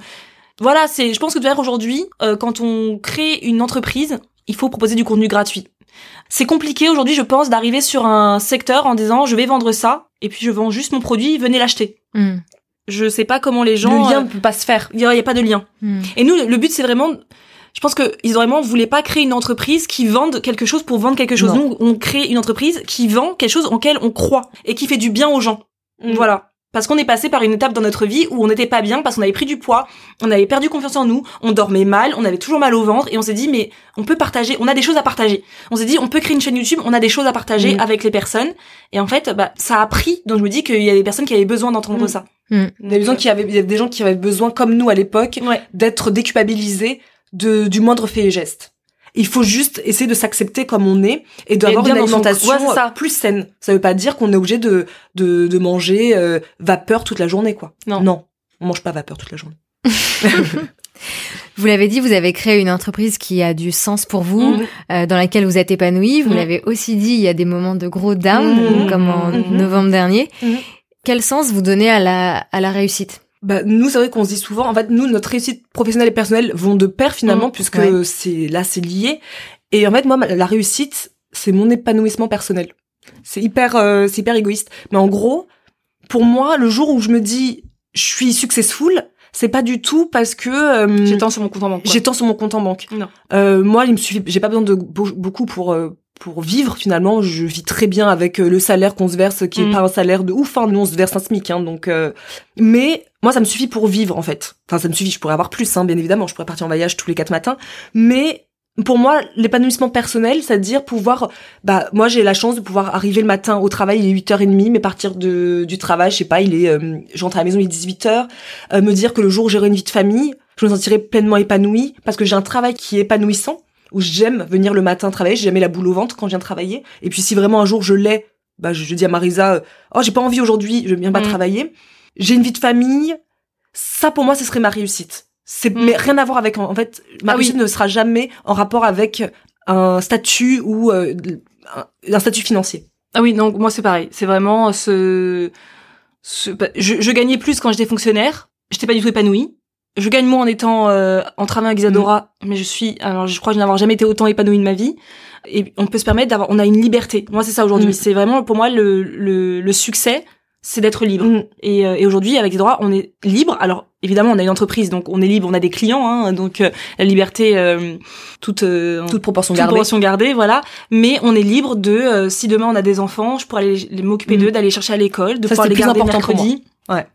Speaker 3: Voilà, c'est. Je pense que d'ailleurs aujourd'hui, euh, quand on crée une entreprise, il faut proposer du contenu gratuit. C'est compliqué aujourd'hui, je pense, d'arriver sur un secteur en disant je vais vendre ça et puis je vends juste mon produit, venez l'acheter. Hmm. Je sais pas comment les gens.
Speaker 2: Le lien ne euh, peut pas se faire.
Speaker 3: Il y, a pas de lien. Hmm. Et nous, le but c'est vraiment. Je pense que ils vraiment voulaient pas créer une entreprise qui vende quelque chose pour vendre quelque chose. Nous, on crée une entreprise qui vend quelque chose en lequel on croit et qui fait du bien aux gens. Hmm. Voilà. Parce qu'on est passé par une étape dans notre vie où on n'était pas bien, parce qu'on avait pris du poids, on avait perdu confiance en nous, on dormait mal, on avait toujours mal au ventre, et on s'est dit, mais on peut partager, on a des choses à partager. On s'est dit, on peut créer une chaîne YouTube, on a des choses à partager mm. avec les personnes. Et en fait, bah, ça a pris, donc je me dis qu'il y a des personnes qui avaient besoin d'entendre mm. ça.
Speaker 2: Mm. Il, y avait, qui avaient, il y avait des gens qui avaient besoin, comme nous à l'époque, d'être déculpabilisés de, du moindre fait et geste. Il faut juste essayer de s'accepter comme on est et d'avoir une alimentation plus saine. Ça veut pas dire qu'on est obligé de de, de manger euh, vapeur toute la journée, quoi. Non. Non, on mange pas vapeur toute la journée.
Speaker 4: Vous l'avez dit, vous avez créé une entreprise qui a du sens pour vous, mm. euh, dans laquelle vous êtes épanoui. Vous mm. l'avez aussi dit, il y a des moments de gros down, mm. comme en novembre dernier. Quel sens vous donnez à la, à la réussite?
Speaker 2: Bah, nous, c'est vrai qu'on se dit souvent, en fait, nous, notre réussite professionnelle et personnelle vont de pair finalement, mmh. puisque c'est là, c'est lié. Et en fait, moi, la réussite, c'est mon épanouissement personnel. C'est hyper, euh, c'est hyper égoïste. Mais en gros, pour moi, le jour où je me dis, je suis successful, c'est pas du tout parce que
Speaker 3: euh, j'ai tant sur mon compte en banque.
Speaker 2: J'ai tant sur mon compte en banque. Non. Euh, moi, il me suffit, j'ai pas besoin de beaucoup pour euh, pour vivre finalement. Je vis très bien avec euh, le salaire qu'on se verse, qui est mm. pas un salaire de ouf. Hein, nous, on se verse un smic, hein, donc. mais moi, ça me suffit pour vivre en fait. Enfin, ça me suffit. Je pourrais avoir plus, hein, bien évidemment. Je pourrais partir en voyage tous les quatre matins, mais pour moi, l'épanouissement personnel, c'est-à-dire pouvoir, bah, moi, j'ai la chance de pouvoir arriver le matin au travail, il est 8h30, mais partir de, du travail, je sais pas, il est, euh, j'entre à la maison, il est 18h, euh, me dire que le jour où j'aurai une vie de famille, je me sentirai pleinement épanouie, parce que j'ai un travail qui est épanouissant, où j'aime venir le matin travailler, j'ai jamais la boule au ventre quand je viens travailler, et puis si vraiment un jour je l'ai, bah, je, dis à Marisa, euh, oh, j'ai pas envie aujourd'hui, je viens pas mmh. travailler, j'ai une vie de famille, ça pour moi, ce serait ma réussite c'est mm. mais rien à voir avec en fait ma ah réussite ne sera jamais en rapport avec un statut ou euh, un, statut financier.
Speaker 3: Ah oui, non, moi c'est pareil. C'est vraiment ce, ce bah, je, je, gagnais plus quand j'étais fonctionnaire. J'étais pas du tout épanouie. Je gagne moins en étant euh, en travaillant avec Isadora, mm. mais je suis alors je crois que je n'avoir jamais été autant épanouie de ma vie. Et on peut se permettre d'avoir, on a une liberté. Moi c'est ça aujourd'hui. Mm. C'est vraiment pour moi le, le, le succès, c'est d'être libre. Mm. Et, euh, et aujourd'hui, avec les droits, on est libre. Alors, évidemment, on a une entreprise, donc on est libre, on a des clients, hein, donc euh, la liberté, euh, toute,
Speaker 2: toute proportion
Speaker 3: toute
Speaker 2: gardée.
Speaker 3: proportion gardée, voilà. Mais on est libre de, si demain on a des enfants, je pourrais aller m'occuper d'eux, mm. d'aller chercher à l'école, de pouvoir les garder mercredi.
Speaker 2: Ouais.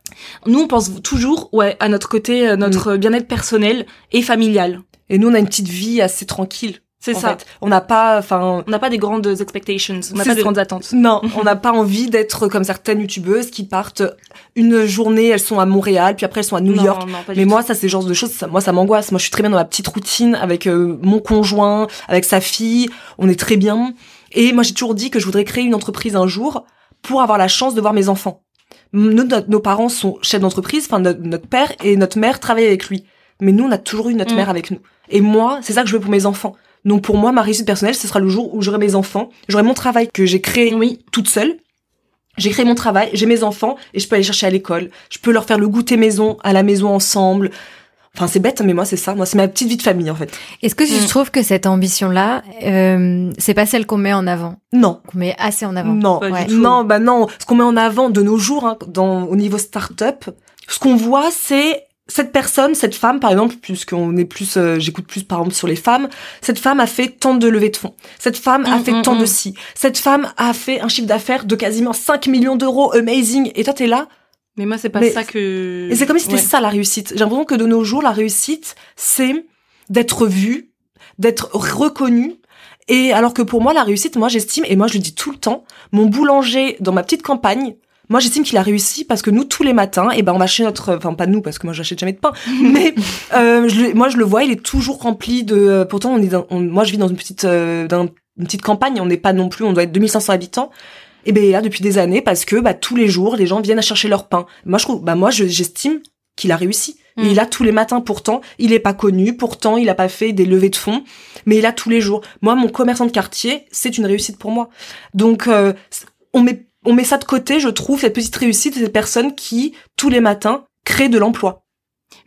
Speaker 3: Nous, on pense toujours, ouais, à notre côté, notre mm. bien-être personnel et familial.
Speaker 2: Et nous, on a une petite vie assez tranquille.
Speaker 3: C'est ça.
Speaker 2: On n'a pas, enfin,
Speaker 3: on n'a pas des grandes expectations, on n'a pas des grandes attentes.
Speaker 2: Non, on n'a pas envie d'être comme certaines youtubeuses qui partent une journée, elles sont à Montréal, puis après elles sont à New York. Mais moi, ça, c'est le genre de choses, ça, moi, ça m'angoisse. Moi, je suis très bien dans ma petite routine avec euh, mon conjoint, avec sa fille. On est très bien. Et moi, j'ai toujours dit que je voudrais créer une entreprise un jour pour avoir la chance de voir mes enfants. Nos, nos parents sont chefs d'entreprise, enfin notre, père et notre mère travaillent avec lui. Mais nous, on a toujours eu notre mm. mère avec nous. Et moi, c'est ça que je veux pour mes enfants. Donc pour moi, ma réussite personnelle, ce sera le jour où j'aurai mes enfants, j'aurai mon travail que j'ai créé oui. toute seule. J'ai créé mon travail, j'ai mes enfants et je peux aller chercher à l'école. Je peux leur faire le goûter maison à la maison ensemble. Enfin, c'est bête, mais moi, c'est ça. Moi, c'est ma petite vie de famille, en fait.
Speaker 4: Est-ce que tu mm. trouves que cette ambition-là, euh, c'est pas celle qu'on met en avant?
Speaker 2: Non.
Speaker 4: Qu'on met assez en avant?
Speaker 2: Non. Non, bah non. Ce qu'on met en avant de nos jours, hein, dans, au niveau start-up, ce qu'on voit, c'est cette personne, cette femme, par exemple, puisqu'on est plus, euh, j'écoute plus par exemple sur les femmes, cette femme a fait tant de levées de fonds. Cette femme a mm, fait mm, tant de ci. Cette femme a fait un chiffre d'affaires de quasiment 5 millions d'euros, amazing. Et toi, t'es là,
Speaker 3: mais moi, c'est pas ça que.
Speaker 2: Et c'est comme si c'était ça la réussite. J'ai l'impression que de nos jours, la réussite, c'est d'être vu, d'être reconnu. Et alors que pour moi, la réussite, moi, j'estime, et moi, je le dis tout le temps, mon boulanger dans ma petite campagne, moi, j'estime qu'il a réussi parce que nous, tous les matins, et eh ben, on va chez notre, enfin, pas nous, parce que moi, j'achète jamais de pain, mais euh, je, moi, je le vois, il est toujours rempli de. Pourtant, on est, dans, moi, je vis dans une petite, euh, dans une petite campagne, on n'est pas non plus, on doit être 2500 habitants. Et ben là depuis des années parce que bah tous les jours les gens viennent à chercher leur pain. Moi je trouve bah moi j'estime qu'il a réussi. Mm. Il a tous les matins pourtant, il est pas connu, pourtant il a pas fait des levées de fonds, mais il a tous les jours. Moi mon commerçant de quartier, c'est une réussite pour moi. Donc euh, on met on met ça de côté, je trouve cette petite réussite de cette personne qui tous les matins crée de l'emploi.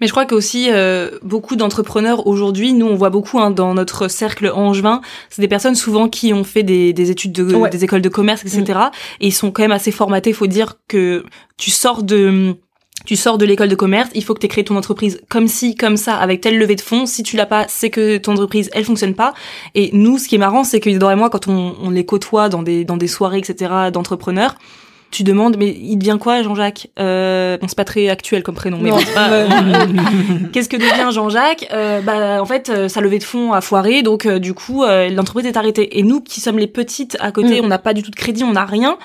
Speaker 3: Mais je crois que aussi euh, beaucoup d'entrepreneurs aujourd'hui, nous on voit beaucoup hein, dans notre cercle angevin, c'est des personnes souvent qui ont fait des, des études de des écoles de commerce, etc. Mm. Et ils sont quand même assez formatés. Il faut dire que tu sors de tu sors de l'école de commerce, il faut que tu aies créé ton entreprise comme ci, comme ça, avec telle levée de fonds. Si tu l'as pas, c'est que ton entreprise, elle fonctionne pas. Et nous, ce qui est marrant, c'est que et moi, quand on, on les côtoie dans des, dans des soirées, etc., d'entrepreneurs, tu demandes mais il devient quoi Jean-Jacques? Euh, bon c'est pas très actuel comme prénom mais qu'est-ce que devient Jean-Jacques? Euh, bah en fait euh, sa levée de fonds a foiré donc euh, du coup euh, l'entreprise est arrêtée et nous qui sommes les petites à côté mm. on n'a pas du tout de crédit on n'a rien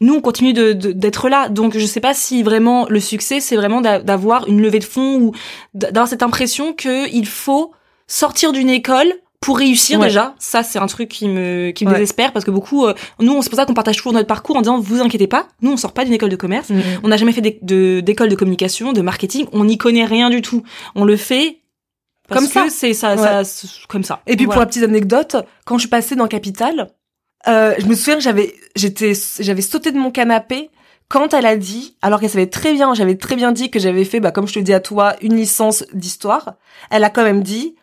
Speaker 3: nous on continue de d'être là. Donc je sais pas si vraiment le succès c'est vraiment d'avoir une levée de fonds ou d'avoir cette impression que il faut sortir d'une école pour réussir déjà. Ça c'est un truc qui me qui me désespère parce que beaucoup euh, nous c'est pour ça qu'on partage toujours notre parcours en disant vous inquiétez pas nous on sort pas d'une école de commerce. Mm. on n'a jamais fait d'école de, de, communication de marketing. On n'y connaît rien du tout. On le fait comme ça. c'est ça, ça comme ça.
Speaker 2: Et puis pour la petite anecdote quand je suis passée dans Capital euh, je me souviens que j'avais j'étais j'avais sauté de mon canapé quand elle a dit, alors qu'elle savait très bien, j'avais très bien dit que j'avais fait, bah, comme je te dis à toi, une licence d'histoire, elle a quand même dit,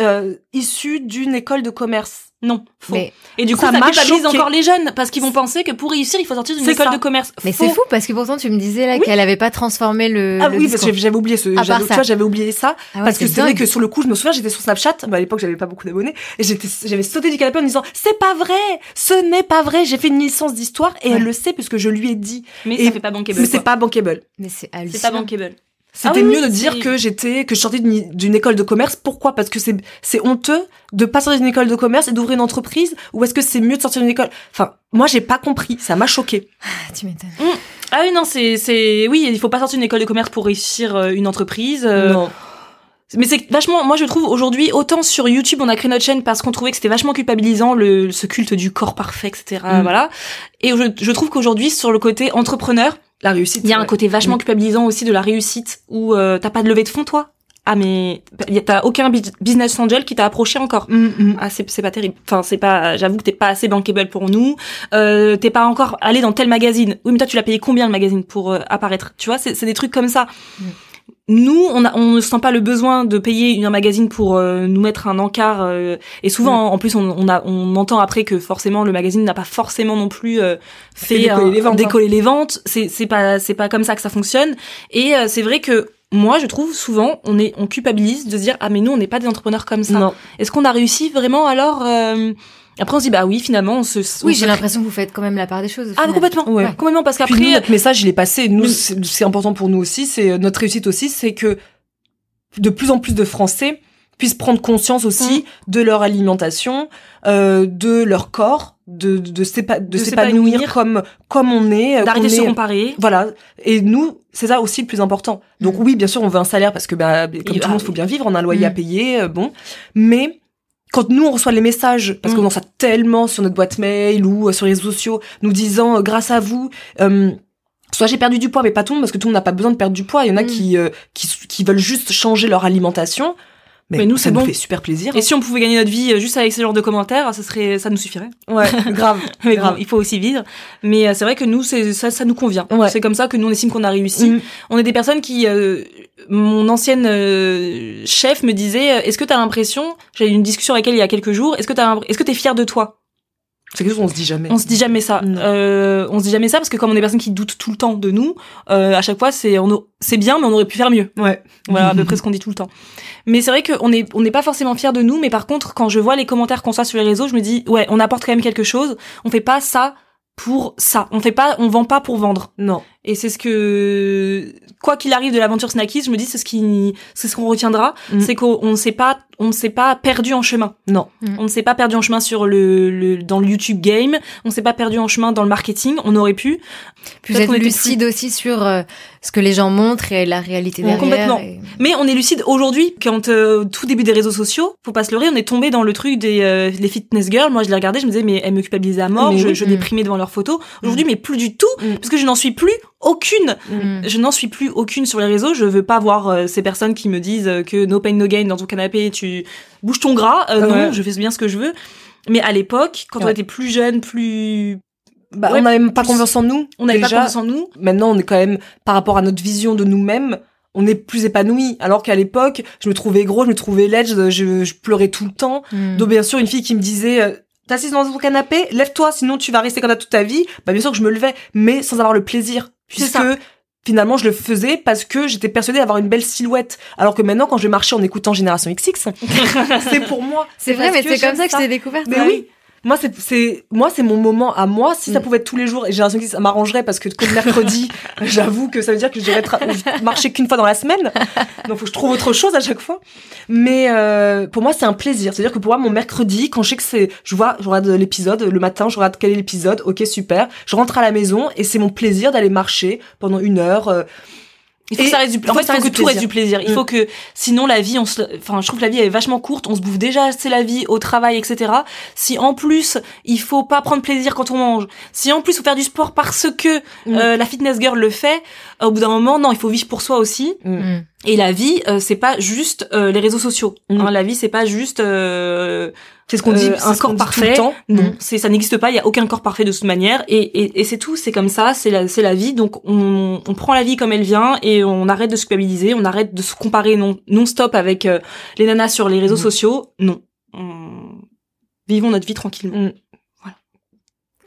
Speaker 2: euh, issus d'une école de commerce.
Speaker 3: Non, faux. et du coup, ça, ça culpabilise encore les jeunes parce qu'ils vont penser que pour réussir, il faut sortir d'une école de commerce.
Speaker 4: Mais c'est fou parce que pourtant tu me disais là qu'elle avait pas transformé le.
Speaker 2: Ah oui, parce que j'avais oublié ce. J'avais oublié ça ah parce que c'est vrai que sur le coup, je me souviens, j'étais sur Snapchat. Bah, à l'époque, j'avais pas beaucoup d'abonnés et j'étais, j'avais sauté du canapé en disant c'est pas vrai, ce n'est pas vrai. J'ai fait une licence d'histoire et elle le sait puisque je lui ai dit.
Speaker 3: Mais ça fait pas bankable.
Speaker 2: Mais c'est pas bankable.
Speaker 4: Mais c'est hallucinant.
Speaker 3: C'est pas bankable.
Speaker 2: C'était ah mieux de dire que j'étais que je sortais d'une école de commerce. Pourquoi? Parce que c'est c'est honteux de pas sortir d'une école de commerce et d'ouvrir une entreprise? Ou est-ce que c'est mieux de sortir d'une école? Enfin, moi j'ai pas compris, ça m'a choqué.
Speaker 4: Ah, tu m'étonnes.
Speaker 3: Mmh. Ah oui non, c'est c'est oui, il faut pas sortir d'une école de commerce pour réussir euh, une entreprise. Euh.
Speaker 2: Non.
Speaker 3: Mais c'est vachement, moi je trouve aujourd'hui, autant sur YouTube on a créé notre chaîne parce qu'on trouvait que c'était vachement culpabilisant le, ce culte du corps parfait, etc. Mmh. Voilà. Et je, je trouve qu'aujourd'hui sur le côté entrepreneur,
Speaker 2: la réussite.
Speaker 3: Il y a un côté vachement mm. culpabilisant aussi de la réussite où euh, t'as pas de levée de fonds toi? Ah mais t'as aucun business angel qui t'a approché encore?
Speaker 2: Mm, mm.
Speaker 3: Ah c'est pas terrible. Enfin c'est pas. J'avoue que t'es pas assez bankable pour nous. Euh, t'es pas encore allé dans tel magazine. Oui mais toi tu l'as payé combien le magazine pour euh, apparaître? Tu vois c'est c'est des trucs comme ça nous, on, a, on ne sent pas le besoin de payer un magazine pour euh, nous mettre un encart. Euh, et souvent, en plus, on, on, a, on entend après que forcément le magazine n'a pas forcément non plus euh, fait décoller, les ventes, décoller les ventes. C'est, c'est pas, c'est pas comme ça que ça fonctionne. Et c'est vrai que moi, je trouve souvent, on est, on culpabilise de se dire ah mais nous, on n'est pas des entrepreneurs comme ça. Est-ce qu'on a réussi vraiment alors après on se dit bah oui finalement on se
Speaker 4: oui j'ai l'impression que vous faites quand même la part des choses
Speaker 3: ah complètement. Ouais. complètement parce qu'après
Speaker 2: notre message il est passé. Nous c'est important pour nous aussi. C'est euh, notre réussite aussi c'est que de plus en plus de Français puissent prendre conscience aussi mmh. de leur alimentation euh, de leur corps de de, de s'épanouir comme comme on est
Speaker 3: euh, d'arrêter de se comparer.
Speaker 2: voilà. Et nous c'est ça aussi le plus important. Donc mmh. oui bien sûr on veut un salaire parce que bah, comme tout le monde il faut bien vivre on a un loyer à payer euh, bon. Mais quand nous on reçoit les messages parce qu'on mm. en reçoit tellement sur notre boîte mail ou euh, sur les réseaux sociaux nous disant euh, grâce à vous euh, soit j'ai perdu du poids mais pas tout le monde parce que tout le monde n'a pas besoin de perdre du poids il y en a mm. qui, qui, qui veulent juste changer leur alimentation mais, nous, ça nous fait super plaisir.
Speaker 3: Et si on pouvait gagner notre vie juste avec ce genre de commentaires, ça serait, ça nous suffirait.
Speaker 2: Ouais, grave.
Speaker 3: mais grave, il faut aussi vivre. Mais c'est vrai que nous, c'est ça, ça nous convient. C'est comme ça que nous on estime qu'on a réussi. Mm. On est des personnes qui, mon ancienne chef me disait, est-ce que t'as l'impression, j'ai eu une discussion avec elle il y a quelques jours, est-ce que t'as, est-ce que t'es fière de toi?
Speaker 2: C'est quelque chose qu'on se dit jamais.
Speaker 3: On se dit jamais ça. Euh, on se dit jamais ça parce que comme on est des personnes qui doutent tout le temps de nous, euh, à chaque fois c'est on c'est bien mais on aurait pu faire mieux.
Speaker 2: Ouais.
Speaker 3: Voilà à peu près ce qu'on dit tout le temps. Mais c'est vrai qu'on est on n'est pas forcément fier de nous, mais par contre quand je vois les commentaires qu'on soit sur les réseaux, je me dis ouais on apporte quand même quelque chose. On fait pas ça pour ça. On fait pas, on vend pas pour vendre.
Speaker 2: Non.
Speaker 3: Et c'est ce que, quoi qu'il arrive de l'aventure Snackies, je me dis c'est ce qui, c'est ce qu'on retiendra, mm. c'est qu'on ne s'est pas, on ne s'est pas perdu en chemin.
Speaker 2: Non.
Speaker 3: Mm. On ne s'est pas perdu en chemin sur le, le, dans le YouTube game. On ne s'est pas perdu en chemin dans le marketing. On aurait pu.
Speaker 4: Puis vous êtes lucide aussi sur euh, ce que les gens montrent et la réalité derrière.
Speaker 3: complètement. Mais on est lucide aujourd'hui. Quand euh, tout début des réseaux sociaux, faut pas se leurrer, on est tombé dans le truc des euh, les fitness girls. Moi, je les regardais, je me disais mais elles me culpabilisaient à mort. je, je déprimais devant leurs photos. Aujourd'hui, mm. mais plus du tout, parce que je n'en suis plus aucune. Mm. Je n'en suis plus aucune sur les réseaux. Je veux pas voir euh, ces personnes qui me disent euh, que no pain no gain dans ton canapé, tu bouges ton gras. Euh, non, je fais bien ce que je veux. Mais à l'époque, quand on était plus jeune, plus
Speaker 2: bah, on n'avait même pas confiance en nous.
Speaker 3: On n'avait pas confiance en nous.
Speaker 2: Maintenant, on est quand même, par rapport à notre vision de nous-mêmes, on est plus épanoui. Alors qu'à l'époque, je me trouvais gros, je me trouvais laide, je, je pleurais tout le temps. Mm. Donc bien sûr, une fille qui me disait, t'assises dans ton canapé, lève-toi, sinon tu vas rester comme ça toute ta vie. Bah bien sûr que je me levais, mais sans avoir le plaisir, puisque finalement je le faisais parce que j'étais persuadée d'avoir une belle silhouette. Alors que maintenant, quand je vais marcher en écoutant Génération XX, c'est pour moi.
Speaker 4: C'est vrai, mais c'est comme ça que je t'ai découverte.
Speaker 2: Mais oui, moi c'est c'est moi c'est mon moment à moi. Si ça mm. pouvait être tous les jours et j'ai l'impression que ça m'arrangerait parce que comme mercredi j'avoue que ça veut dire que je devrais marcher qu'une fois dans la semaine. Donc faut que je trouve autre chose à chaque fois. Mais euh, pour moi c'est un plaisir. C'est à dire que pour moi mon mercredi quand je sais que c'est je vois je regarde l'épisode le matin je regarde quel est l'épisode ok super. Je rentre à la maison et c'est mon plaisir d'aller marcher pendant une heure euh,
Speaker 3: il faut que ça reste du, en fait, il faut que tout reste du plaisir. Il mm. faut que, sinon la vie, on se, enfin, je trouve que la vie est vachement courte. On se bouffe déjà assez la vie au travail, etc. Si en plus il faut pas prendre plaisir quand on mange, si en plus il faut faire du sport parce que mm. euh, la fitness girl le fait, au bout d'un moment, non, il faut vivre pour soi aussi. Mm. Et la vie, euh, c'est pas juste euh, les réseaux sociaux. Hein, la vie, c'est pas juste
Speaker 2: c'est ce qu'on dit,
Speaker 3: euh, un corps parfait. Non, mm. c'est ça n'existe pas. Il y a aucun corps parfait de toute manière, et, et, et c'est tout. C'est comme ça. C'est la, c'est la vie. Donc on, on prend la vie comme elle vient et on arrête de se culpabiliser. On arrête de se comparer non non stop avec euh, les nanas sur les réseaux mm. sociaux. Non, vivons notre vie tranquillement. Mm.
Speaker 4: Voilà.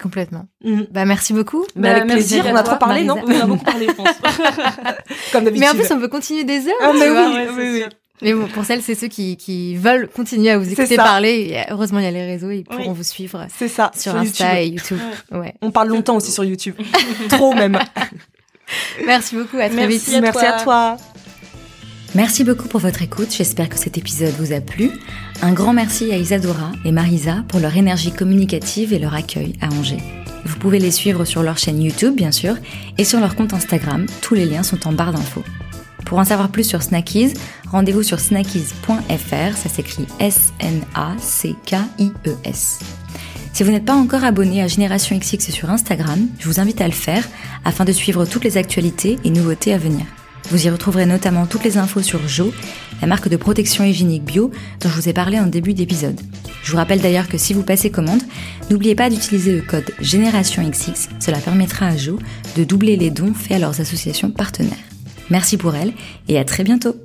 Speaker 4: Complètement. Bah merci beaucoup.
Speaker 2: Bah, avec plaisir. On a trop parlé, non? On a beaucoup parlé, je pense.
Speaker 4: Comme d'habitude. Mais en plus, on peut continuer des heures.
Speaker 2: Ah, mais oui, oui, oui.
Speaker 4: Mais bon, pour celles, c'est ceux qui, qui veulent continuer à vous écouter parler. heureusement, il y a les réseaux, ils pourront vous suivre.
Speaker 2: C'est ça.
Speaker 4: Sur, Insta et YouTube.
Speaker 2: Ouais. On parle longtemps aussi sur YouTube. Trop même.
Speaker 4: Merci beaucoup. À très
Speaker 2: vite. Merci à toi.
Speaker 4: Merci beaucoup pour votre écoute. J'espère que cet épisode vous a plu. Un grand merci à Isadora et Marisa pour leur énergie communicative et leur accueil à Angers. Vous pouvez les suivre sur leur chaîne YouTube, bien sûr, et sur leur compte Instagram. Tous les liens sont en barre d'infos. Pour en savoir plus sur Snackies, rendez-vous sur snackies.fr, ça s'écrit S-N-A-C-K-I-E-S. E si vous n'êtes pas encore abonné à Génération XX sur Instagram, je vous invite à le faire afin de suivre toutes les actualités et nouveautés à venir. Vous y retrouverez notamment toutes les infos sur Jo, la marque de protection hygiénique bio dont je vous ai parlé en début d'épisode. Je vous rappelle d'ailleurs que si vous passez commande, n'oubliez pas d'utiliser le code Génération XX, cela permettra à Jo de doubler les dons faits à leurs associations partenaires. Merci pour elle et à très bientôt